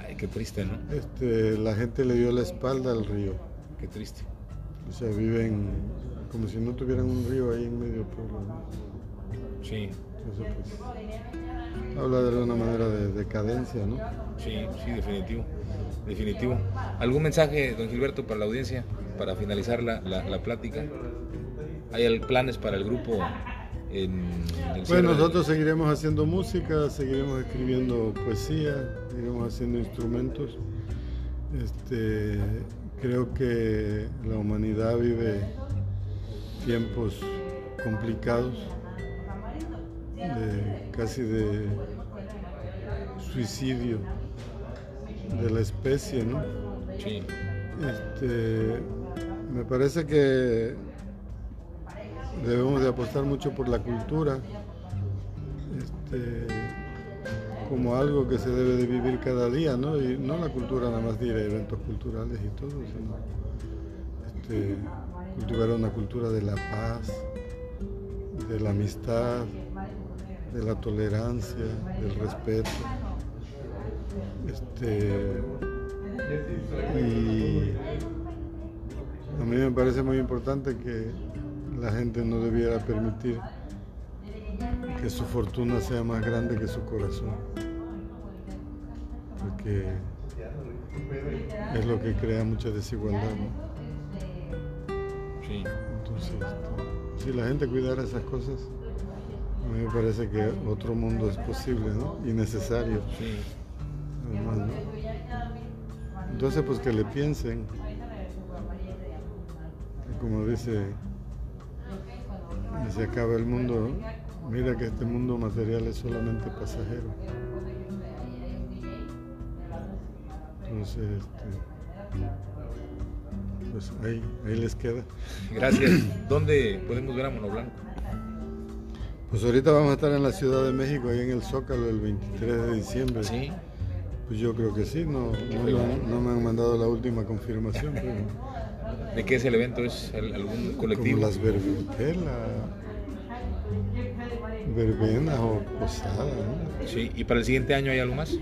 Ay, qué triste, ¿no? Este, la gente le dio la espalda al río. Qué triste. O sea, viven como si no tuvieran un río ahí en medio pueblo. ¿no? Sí, Entonces, pues, habla de alguna manera de decadencia, ¿no? sí, sí, definitivo. Definitivo. ¿Algún mensaje, don Gilberto, para la audiencia? para finalizar la, la, plática, ¿hay planes para el grupo? En bueno, nosotros seguiremos haciendo música, seguiremos escribiendo poesía, seguiremos haciendo instrumentos. Este, creo que la humanidad vive tiempos complicados, casi de suicidio de la especie, ¿no? Sí. Este, me parece que debemos de apostar mucho por la cultura, este, como algo que se debe de vivir cada día, ¿no? Y no la cultura nada más de ir a eventos culturales y todo, sino este, cultivar una cultura de la paz, de la amistad, de la tolerancia, del respeto. Este, y a mí me parece muy importante que la gente no debiera permitir que su fortuna sea más grande que su corazón. Porque es lo que crea mucha desigualdad. Entonces, si la gente cuidara esas cosas, a mí me parece que otro mundo es posible y necesario. Entonces, pues que le piensen, como dice, se acaba el mundo, mira que este mundo material es solamente pasajero. Entonces, este, pues ahí, ahí les queda. Gracias. ¿Dónde podemos ver a Mono Blanco? Pues ahorita vamos a estar en la Ciudad de México, ahí en el Zócalo, el 23 de diciembre. Sí. Pues yo creo que sí, no, no, me han mandado la última confirmación. ¿De qué es el evento? ¿Es algún colectivo? Como las verbenas, verbenas o posadas. Sí, ¿y para el siguiente año hay algo más?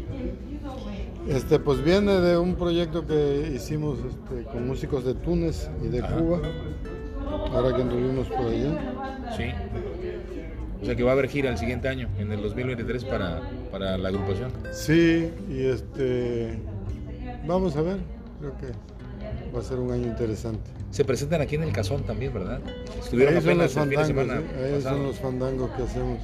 Este, pues viene de un proyecto que hicimos este, con músicos de Túnez y de Cuba, ahora que anduvimos por allá. Sí. O sea que va a haber gira el siguiente año, en el 2023, para, para la agrupación. Sí, y este. Vamos a ver, creo que va a ser un año interesante. Se presentan aquí en el Cazón también, ¿verdad? Estuvieron ahí son los fandangos, ahí son los fandangos que hacemos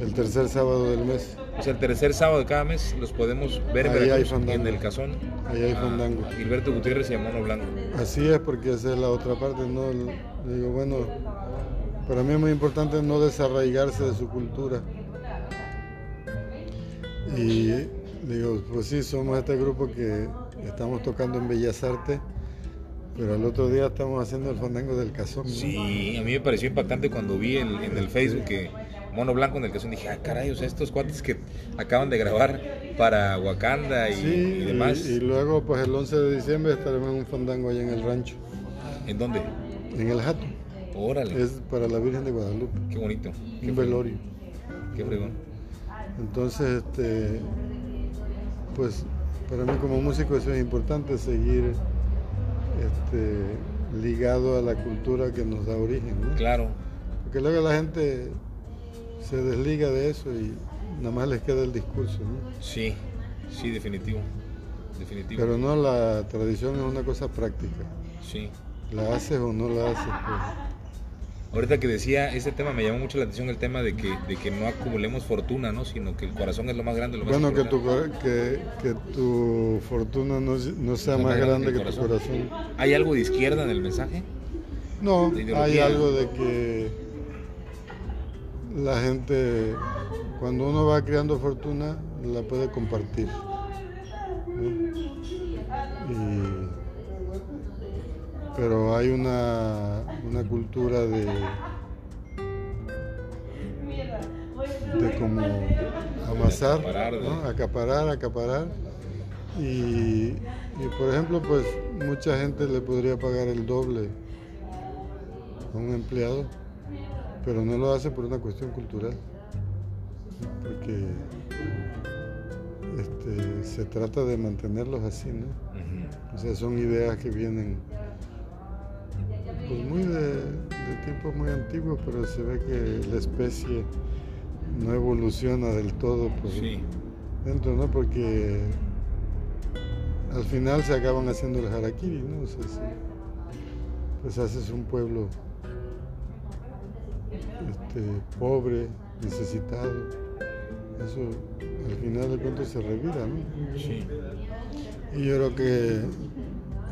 el tercer sábado del mes. O sea, el tercer sábado de cada mes los podemos ver en, el Cazón. Ahí hay fandango. Gilberto Gutiérrez y a Mono Blanco. Así es, porque esa es la otra parte, ¿no? Digo, bueno, para mí es muy importante no desarraigarse de su cultura. Y digo, pues sí, somos este grupo que estamos tocando en Bellas Artes, pero el otro día estamos haciendo el fandango del cazón. Sí, a mí me pareció impactante cuando vi en el Facebook que Mono Blanco en el cazón dije, ah, caray, o sea, estos cuates que acaban de grabar para Wakanda y, demás. Y, y, luego, pues el 11 de diciembre estaremos en un fandango allá en el rancho. ¿En dónde? En el Jato. Órale. Es para la Virgen de Guadalupe. Qué bonito. Un velorio. Qué fregón. Entonces, este, pues para mí como músico eso es importante seguir este, ligado a la cultura que nos da origen. Claro. Porque luego la gente se desliga de eso y nada más les queda el discurso. ¿no? Sí, sí, definitivo. definitivo. Pero no, la tradición es una cosa práctica. Sí. La haces o no la haces. Pues. Ahorita que decía, ese tema me llamó mucho la atención, el tema de que, de que no acumulemos fortuna, ¿no? Sino que el corazón es lo más grande. Lo más bueno, que tu, que, que tu, fortuna no, no sea más, grande, que, tu corazón. ¿Hay algo de izquierda en el mensaje? No, hay algo de que la gente, cuando uno va creando fortuna, la puede compartir. Pero hay una, una cultura de, de como amasar, acaparar, acaparar. Y, por ejemplo, pues mucha gente le podría pagar el doble a un empleado, pero no lo hace por una cuestión cultural, porque este, se trata de mantenerlos así, ¿no? O sea, son ideas que vienen pues muy de, tiempos muy antiguos, pero se ve que la especie no evoluciona del todo por dentro, ¿no? Porque al final se acaban haciendo el harakiri, ¿no? pues haces un pueblo este, pobre, necesitado. Eso al final de cuentas se revira, ¿no? Sí. Y yo creo que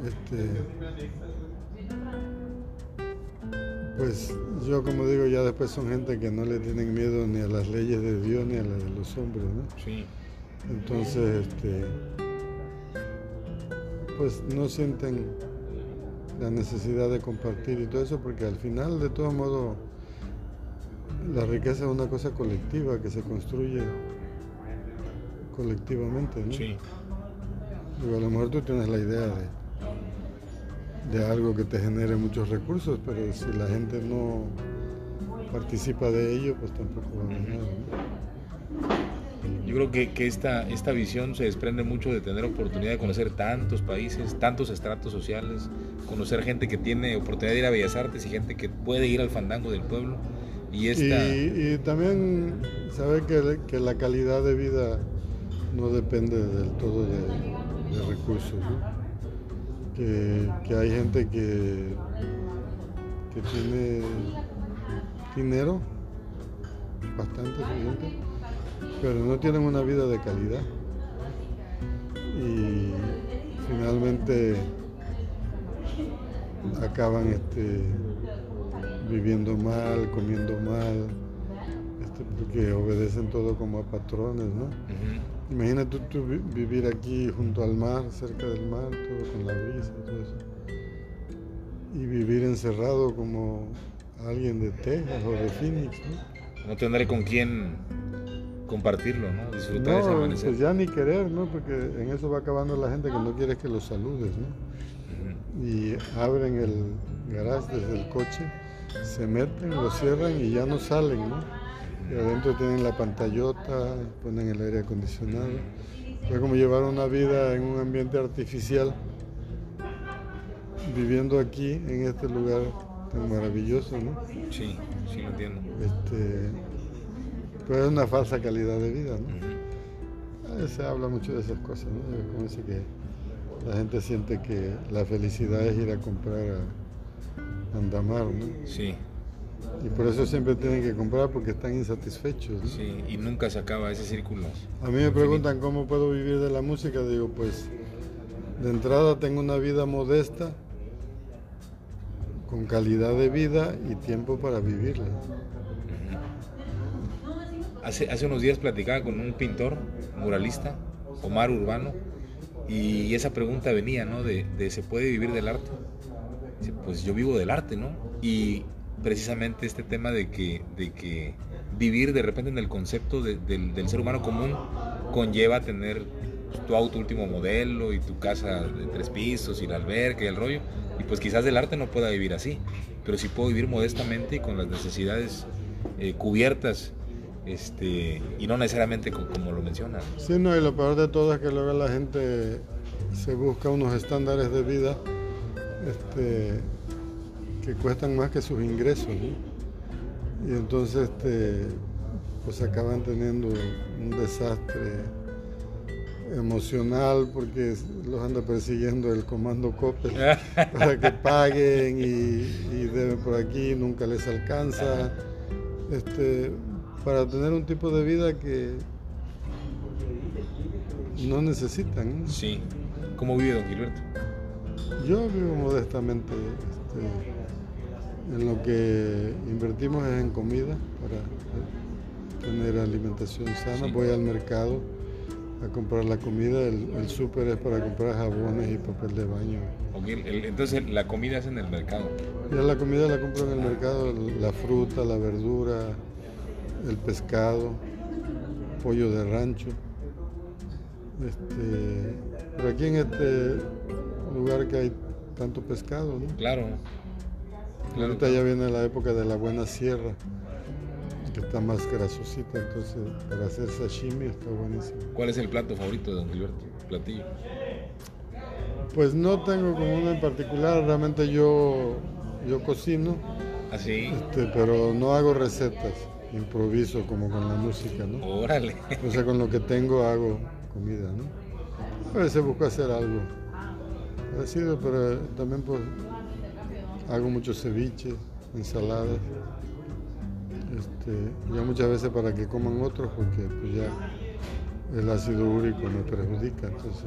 este, pues yo como digo, ya después son gente que no le tienen miedo ni a las leyes de Dios ni a las de los hombres, ¿no? Sí. Entonces, este, pues no sienten la necesidad de compartir y todo eso, porque al final, de todo modo, la riqueza es una cosa colectiva que se construye colectivamente, ¿no? Sí. Digo, a lo mejor tú tienes la idea de, de algo que te genere muchos recursos, pero si la gente no participa de ello, pues tampoco va a nada. Yo creo que, que, esta, esta visión se desprende mucho de tener oportunidad de conocer tantos países, tantos estratos sociales, conocer gente que tiene oportunidad de ir a Bellas Artes y gente que puede ir al fandango del pueblo. Y, esta... y, también saber que, que, la calidad de vida no depende del todo de, recursos. Que, hay gente que, que tiene dinero, bastante suficiente, pero no tienen una vida de calidad. Y finalmente acaban este, viviendo mal, comiendo mal, porque obedecen todo como a patrones, ¿no? Imagínate tú, vivir aquí junto al mar, cerca del mar, todo con la brisa, todo eso. Y vivir encerrado como alguien de Texas o de Phoenix, ¿no? No tendré con quién compartirlo, ¿no? Disfrutar no, ese amanecer. Pues ya ni querer, ¿no? Porque en eso va acabando la gente que no quiere que los saludes, ¿no? Y abren el garage desde el coche, se meten, lo cierran y ya no salen, ¿no? Adentro tienen la pantallota, ponen el aire acondicionado. Fue como llevar una vida en un ambiente artificial, viviendo aquí, en este lugar tan maravilloso, ¿no? Sí, sí lo entiendo. Este, pues es una falsa calidad de vida, ¿no? Se habla mucho de esas cosas, ¿no? Como dice que la gente siente que la felicidad es ir a comprar a Andamar, ¿no? Sí. Y por eso siempre tienen que comprar porque están insatisfechos. ¿no? Sí, y nunca se acaba ese círculo. A mí me preguntan cómo puedo vivir de la música. Digo, pues de entrada tengo una vida modesta, con calidad de vida y tiempo para vivirla. Hace, hace unos días platicaba con un pintor, muralista, Omar Urbano, y esa pregunta venía, ¿no? De, ¿se puede vivir del arte? pues yo vivo del arte, ¿no? Y precisamente este tema de que, de que vivir de repente en el concepto del, del, ser humano común conlleva tener tu auto último modelo y tu casa de tres pisos y la alberca y el rollo. Y pues quizás del arte no pueda vivir así, pero sí puedo vivir modestamente y con las necesidades eh, cubiertas este, y no necesariamente como, lo mencionan. Sí, no, y lo peor de todo es que luego la gente se busca unos estándares de vida este, que cuestan más que sus ingresos. Y entonces este, pues acaban teniendo un desastre emocional porque los anda persiguiendo el comando COPE para que paguen y, y, deben por aquí, nunca les alcanza. Este, para tener un tipo de vida que no necesitan. Sí. ¿Cómo vive don Gilberto? Yo vivo modestamente. Este, en lo que invertimos es en comida para tener alimentación sana. Voy al mercado a comprar la comida, el, súper es para comprar jabones y papel de baño. entonces la comida es en el mercado. Ya la comida la compro en el mercado, la fruta, la verdura, el pescado, pollo de rancho. Este, pero aquí en este lugar que hay tanto pescado, ¿no? Claro. Ahorita ya viene la época de la buena sierra que está más grasosita, entonces para hacer sashimi está buenísimo. ¿Cuál es el plato favorito de Don Gilberto? Platillo. Pues no tengo como uno en particular, realmente yo, yo cocino. ¿Así? ¿Ah, este, pero no hago recetas, improviso como con la música, ¿no? Órale. O sea, con lo que tengo hago comida, ¿no? A veces busco hacer algo parecido, pero también pues hago muchos ceviches, ensaladas. Este, ya muchas veces para que coman otros porque pues ya el ácido úrico me perjudica. Entonces.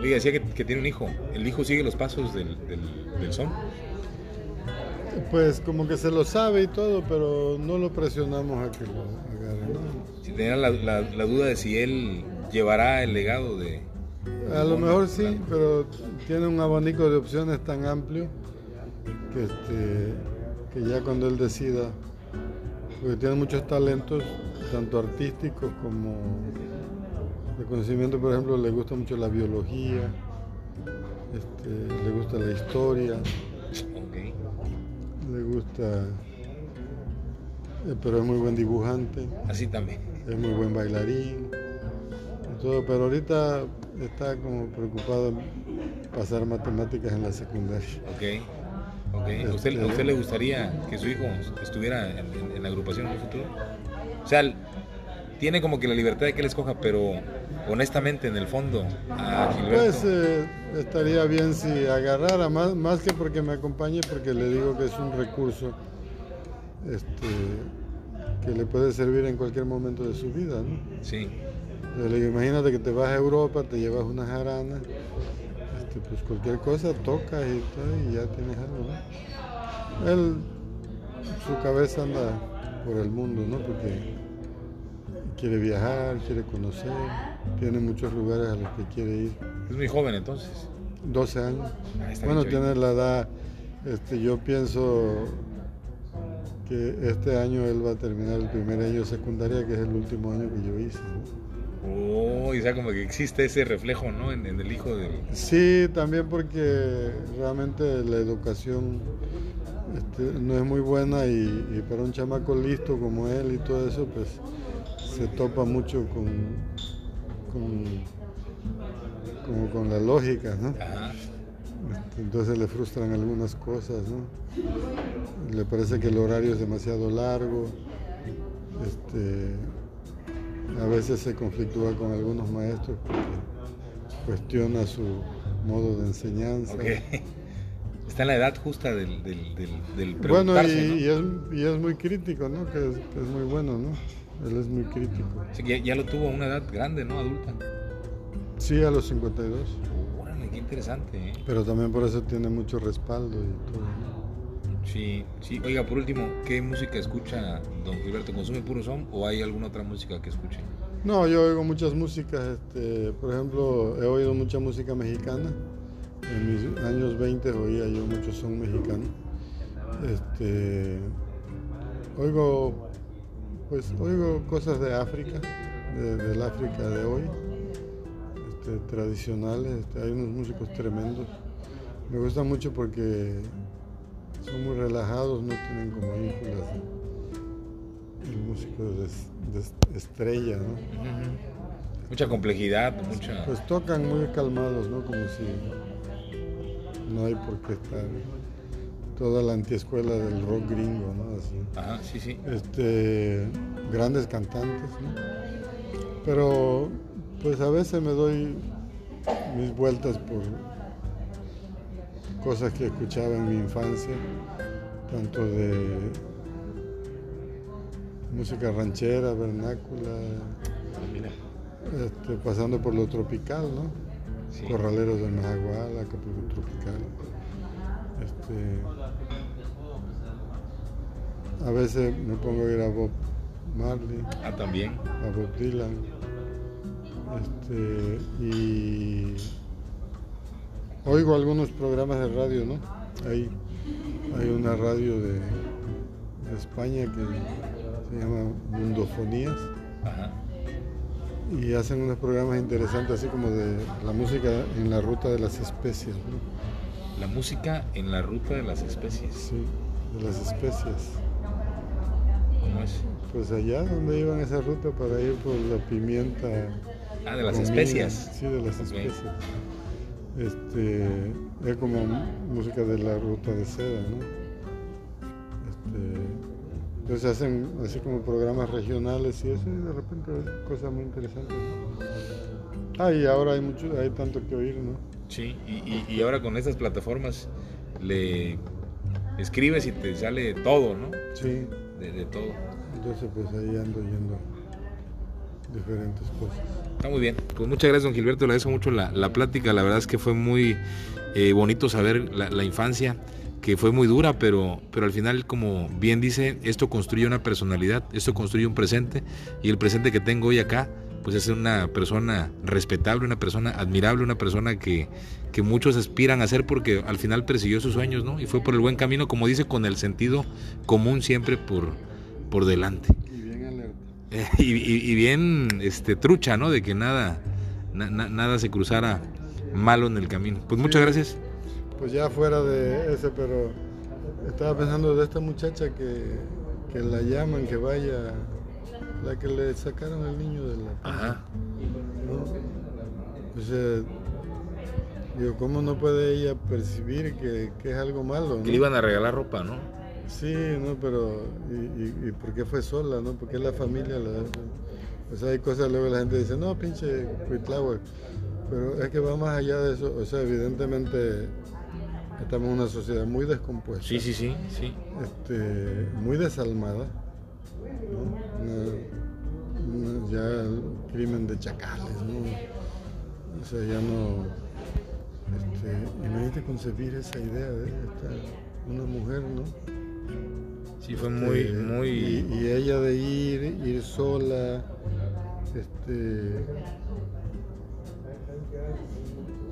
Oye, decía que, tiene un hijo. ¿El hijo sigue los pasos del, del, son? Pues como que se lo sabe y todo, pero no lo presionamos a que lo agarre. Si tenía la, la, duda de si él llevará el legado de... A lo mejor sí, pero tiene un abanico de opciones tan amplio que, este, que ya cuando él decida, porque tiene muchos talentos, tanto artísticos como de conocimiento, por ejemplo, le gusta mucho la biología, este, le gusta la historia, le gusta, eh, pero es muy buen dibujante. Así también. Es muy buen bailarín, todo, pero ahorita está como preocupado en pasar matemáticas en la secundaria. Okay. ¿A, usted, usted, le gustaría que su hijo estuviera en, la agrupación en un futuro? O sea, tiene como que la libertad de que él escoja, pero honestamente, en el fondo, a Gilberto... Pues eh, estaría bien si agarrara, más, más que porque me acompañe, porque le digo que es un recurso este, que le puede servir en cualquier momento de su vida, ¿no? Sí. le digo, imagínate que te vas a Europa, te llevas una jarana este, pues cualquier cosa toca y, y ya tienes algo, ¿no? Él, su cabeza anda por el mundo, ¿no? Porque quiere viajar, quiere conocer, tiene muchos lugares a los que quiere ir. Es muy joven entonces. 12 años. Ah, bueno, tiene la edad, este, yo pienso que este año él va a terminar el primer año de secundaria, que es el último año que yo hice. Oh, o sea, como que existe ese reflejo, ¿no? En, el hijo del... Sí, también porque realmente la educación este, no es muy buena y, para un chamaco listo como él y todo eso, pues se topa mucho con, con como con la lógica, ¿no? Este, entonces le frustran algunas cosas, ¿no? Le parece que el horario es demasiado largo. Este, a veces se conflictúa con algunos maestros porque cuestiona su modo de enseñanza. Está en la edad justa del, del, del, Bueno, y, es, muy crítico, ¿no? Que es, muy bueno, ¿no? Él es muy crítico. ya, lo tuvo a una edad grande, ¿no? Adulta. Sí, a los 52. Órale, qué interesante, ¿eh? Pero también por eso tiene mucho respaldo y todo. Sí, sí. Oiga, por último, ¿qué música escucha don Gilberto? ¿Consume puro son o hay alguna otra música que escuche? No, yo oigo muchas músicas. Este, por ejemplo, he oído mucha música mexicana. En mis años 20 oía yo mucho son mexicano. Este, oigo, pues, oigo cosas de África, del África de hoy, este, tradicionales. Este, hay unos músicos tremendos. Me gusta mucho porque son muy relajados, no tienen como ínfulas el músico de, estrella, ¿no? Mucha complejidad, mucha... Pues tocan muy calmados, ¿no? Como si no hay por qué estar toda la antiescuela del rock gringo, ¿no? Así. Ajá, sí, sí. Este, grandes cantantes, ¿no? Pero pues a veces me doy mis vueltas por cosas que escuchaba en mi infancia, tanto de música ranchera, vernácula, este, pasando por lo tropical, ¿no? Corraleros del Majagual, Acapulco Tropical. Este, a veces me pongo a ir a Bob Marley. Ah, también. A Bob Dylan. Este, y Oigo algunos programas de radio, ¿no? Hay, hay una radio de, España que se llama Mundofonías. Y hacen unos programas interesantes, así como de la música en la ruta de las especies. ¿no? La música en la ruta de las especies. Sí, de las especies. ¿Cómo es? Pues allá donde iban esa ruta para ir por la pimienta. Ah, de las especias. Sí, de las especies este, es como música de la ruta de seda, ¿no? Este, entonces hacen así como programas regionales y eso, y de repente cosas muy interesantes. Ah, y ahora hay mucho, hay tanto que oír, ¿no? Sí, y, y, ahora con estas plataformas le escribes y te sale todo, ¿no? Sí. De, todo. Entonces pues ahí ando yendo diferentes cosas. Está muy bien. Pues muchas gracias, don Gilberto. Le agradezco mucho la, plática. La verdad es que fue muy eh, bonito saber la, infancia, que fue muy dura, pero, pero al final, como bien dice, esto construye una personalidad, esto construye un presente, y el presente que tengo hoy acá, pues es una persona respetable, una persona admirable, una persona que, que muchos aspiran a ser porque al final persiguió sus sueños, ¿no? Y fue por el buen camino, como dice, con el sentido común siempre por, por delante. y, bien este, trucha, ¿no? De que nada, nada se cruzara malo en el camino. Pues muchas gracias. Pues ya fuera de ese, pero estaba pensando de esta muchacha que, que la llaman, que vaya, la que le sacaron al niño de la... Ajá. ¿no? O sea, digo, ¿cómo no puede ella percibir que, que es algo malo? Que le iban a regalar ropa, ¿no? Sí, no, pero ¿y, y, por qué fue sola, no? Porque la familia la... O sea, hay cosas, luego la gente dice, no, pinche Cuitláhuac. Pero es que va más allá de eso. O sea, evidentemente estamos en una sociedad muy descompuesta. Sí, sí, sí, sí. Este, muy desalmada. ¿no? ya el crimen de chacales, ¿no? O sea, ya no... Este, imagínate concebir esa idea de esta, una mujer, ¿no? Sí, fue muy, este, muy... Y, ella de ir, ir sola, este...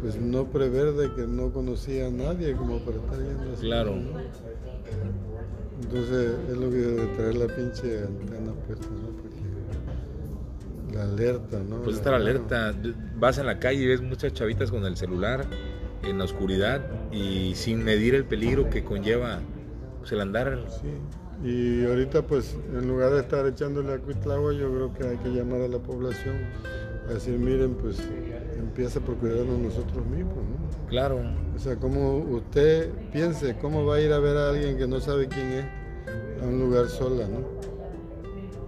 Pues no prever de que no conocía a nadie como para estar yendo así. Claro. Entonces es lo que de traer la pinche antena puesta, ¿no? Porque la alerta, ¿no? Pues estar alerta. Vas en la calle y ves muchas chavitas con el celular en la oscuridad y sin medir el peligro que conlleva pues, el andar. Sí. Y ahorita pues en lugar de estar echándole a Cuitlagua, yo creo que hay que llamar a la población a decir, miren, pues empieza por cuidarnos nosotros mismos, ¿no? Claro. O sea, como usted piense, ¿cómo va a ir a ver a alguien que no sabe quién es a un lugar sola, ¿no?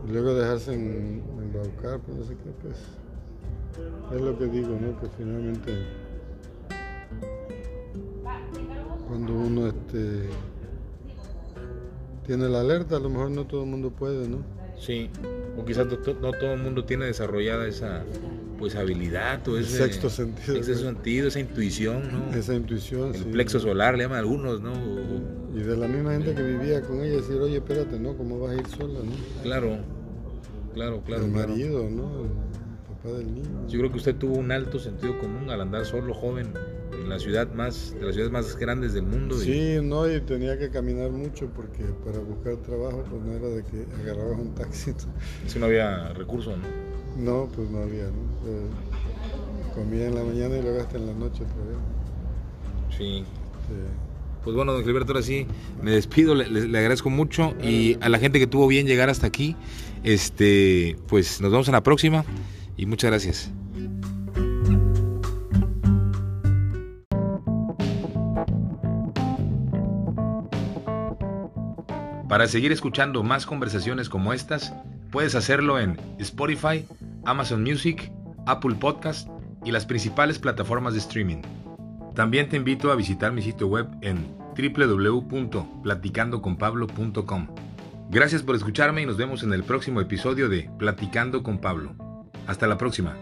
Y luego dejarse en, embaucar, pues no sé qué, pues es lo que digo, ¿no? Que finalmente cuando uno este tiene la alerta, a lo mejor no todo el mundo puede, ¿no? Sí, o quizás no, todo el mundo tiene desarrollada esa pues habilidad o ese sexto sentido, ese sentido, esa intuición, ¿no? Esa intuición, El plexo solar le llaman algunos, ¿no? Y de la misma gente que vivía con ella decir, oye, espérate, ¿no? ¿Cómo vas a ir sola, no? Claro, claro, claro. El marido, ¿no? El papá del niño. Yo creo que usted tuvo un alto sentido común al andar solo, joven, en la ciudad más, de las ciudades más grandes del mundo. Sí, no, y tenía que caminar mucho porque para buscar trabajo, pues no era de que agarrabas un taxi. Si no había recursos, ¿no? No, pues no había, ¿no? Eh, comía en la mañana y luego hasta en la noche otra vez. Sí. Este, pues bueno, don Gilberto, ahora sí me despido, le, le, agradezco mucho y a la gente que tuvo bien llegar hasta aquí, este, pues nos vemos en la próxima y muchas gracias. Para seguir escuchando más conversaciones como estas, puedes hacerlo en Spotify, Amazon Music, Apple Podcast y las principales plataformas de streaming. También te invito a visitar mi sitio web en www.platicandoconpablo.com. Gracias por escucharme y nos vemos en el próximo episodio de Platicando con Pablo. Hasta la próxima.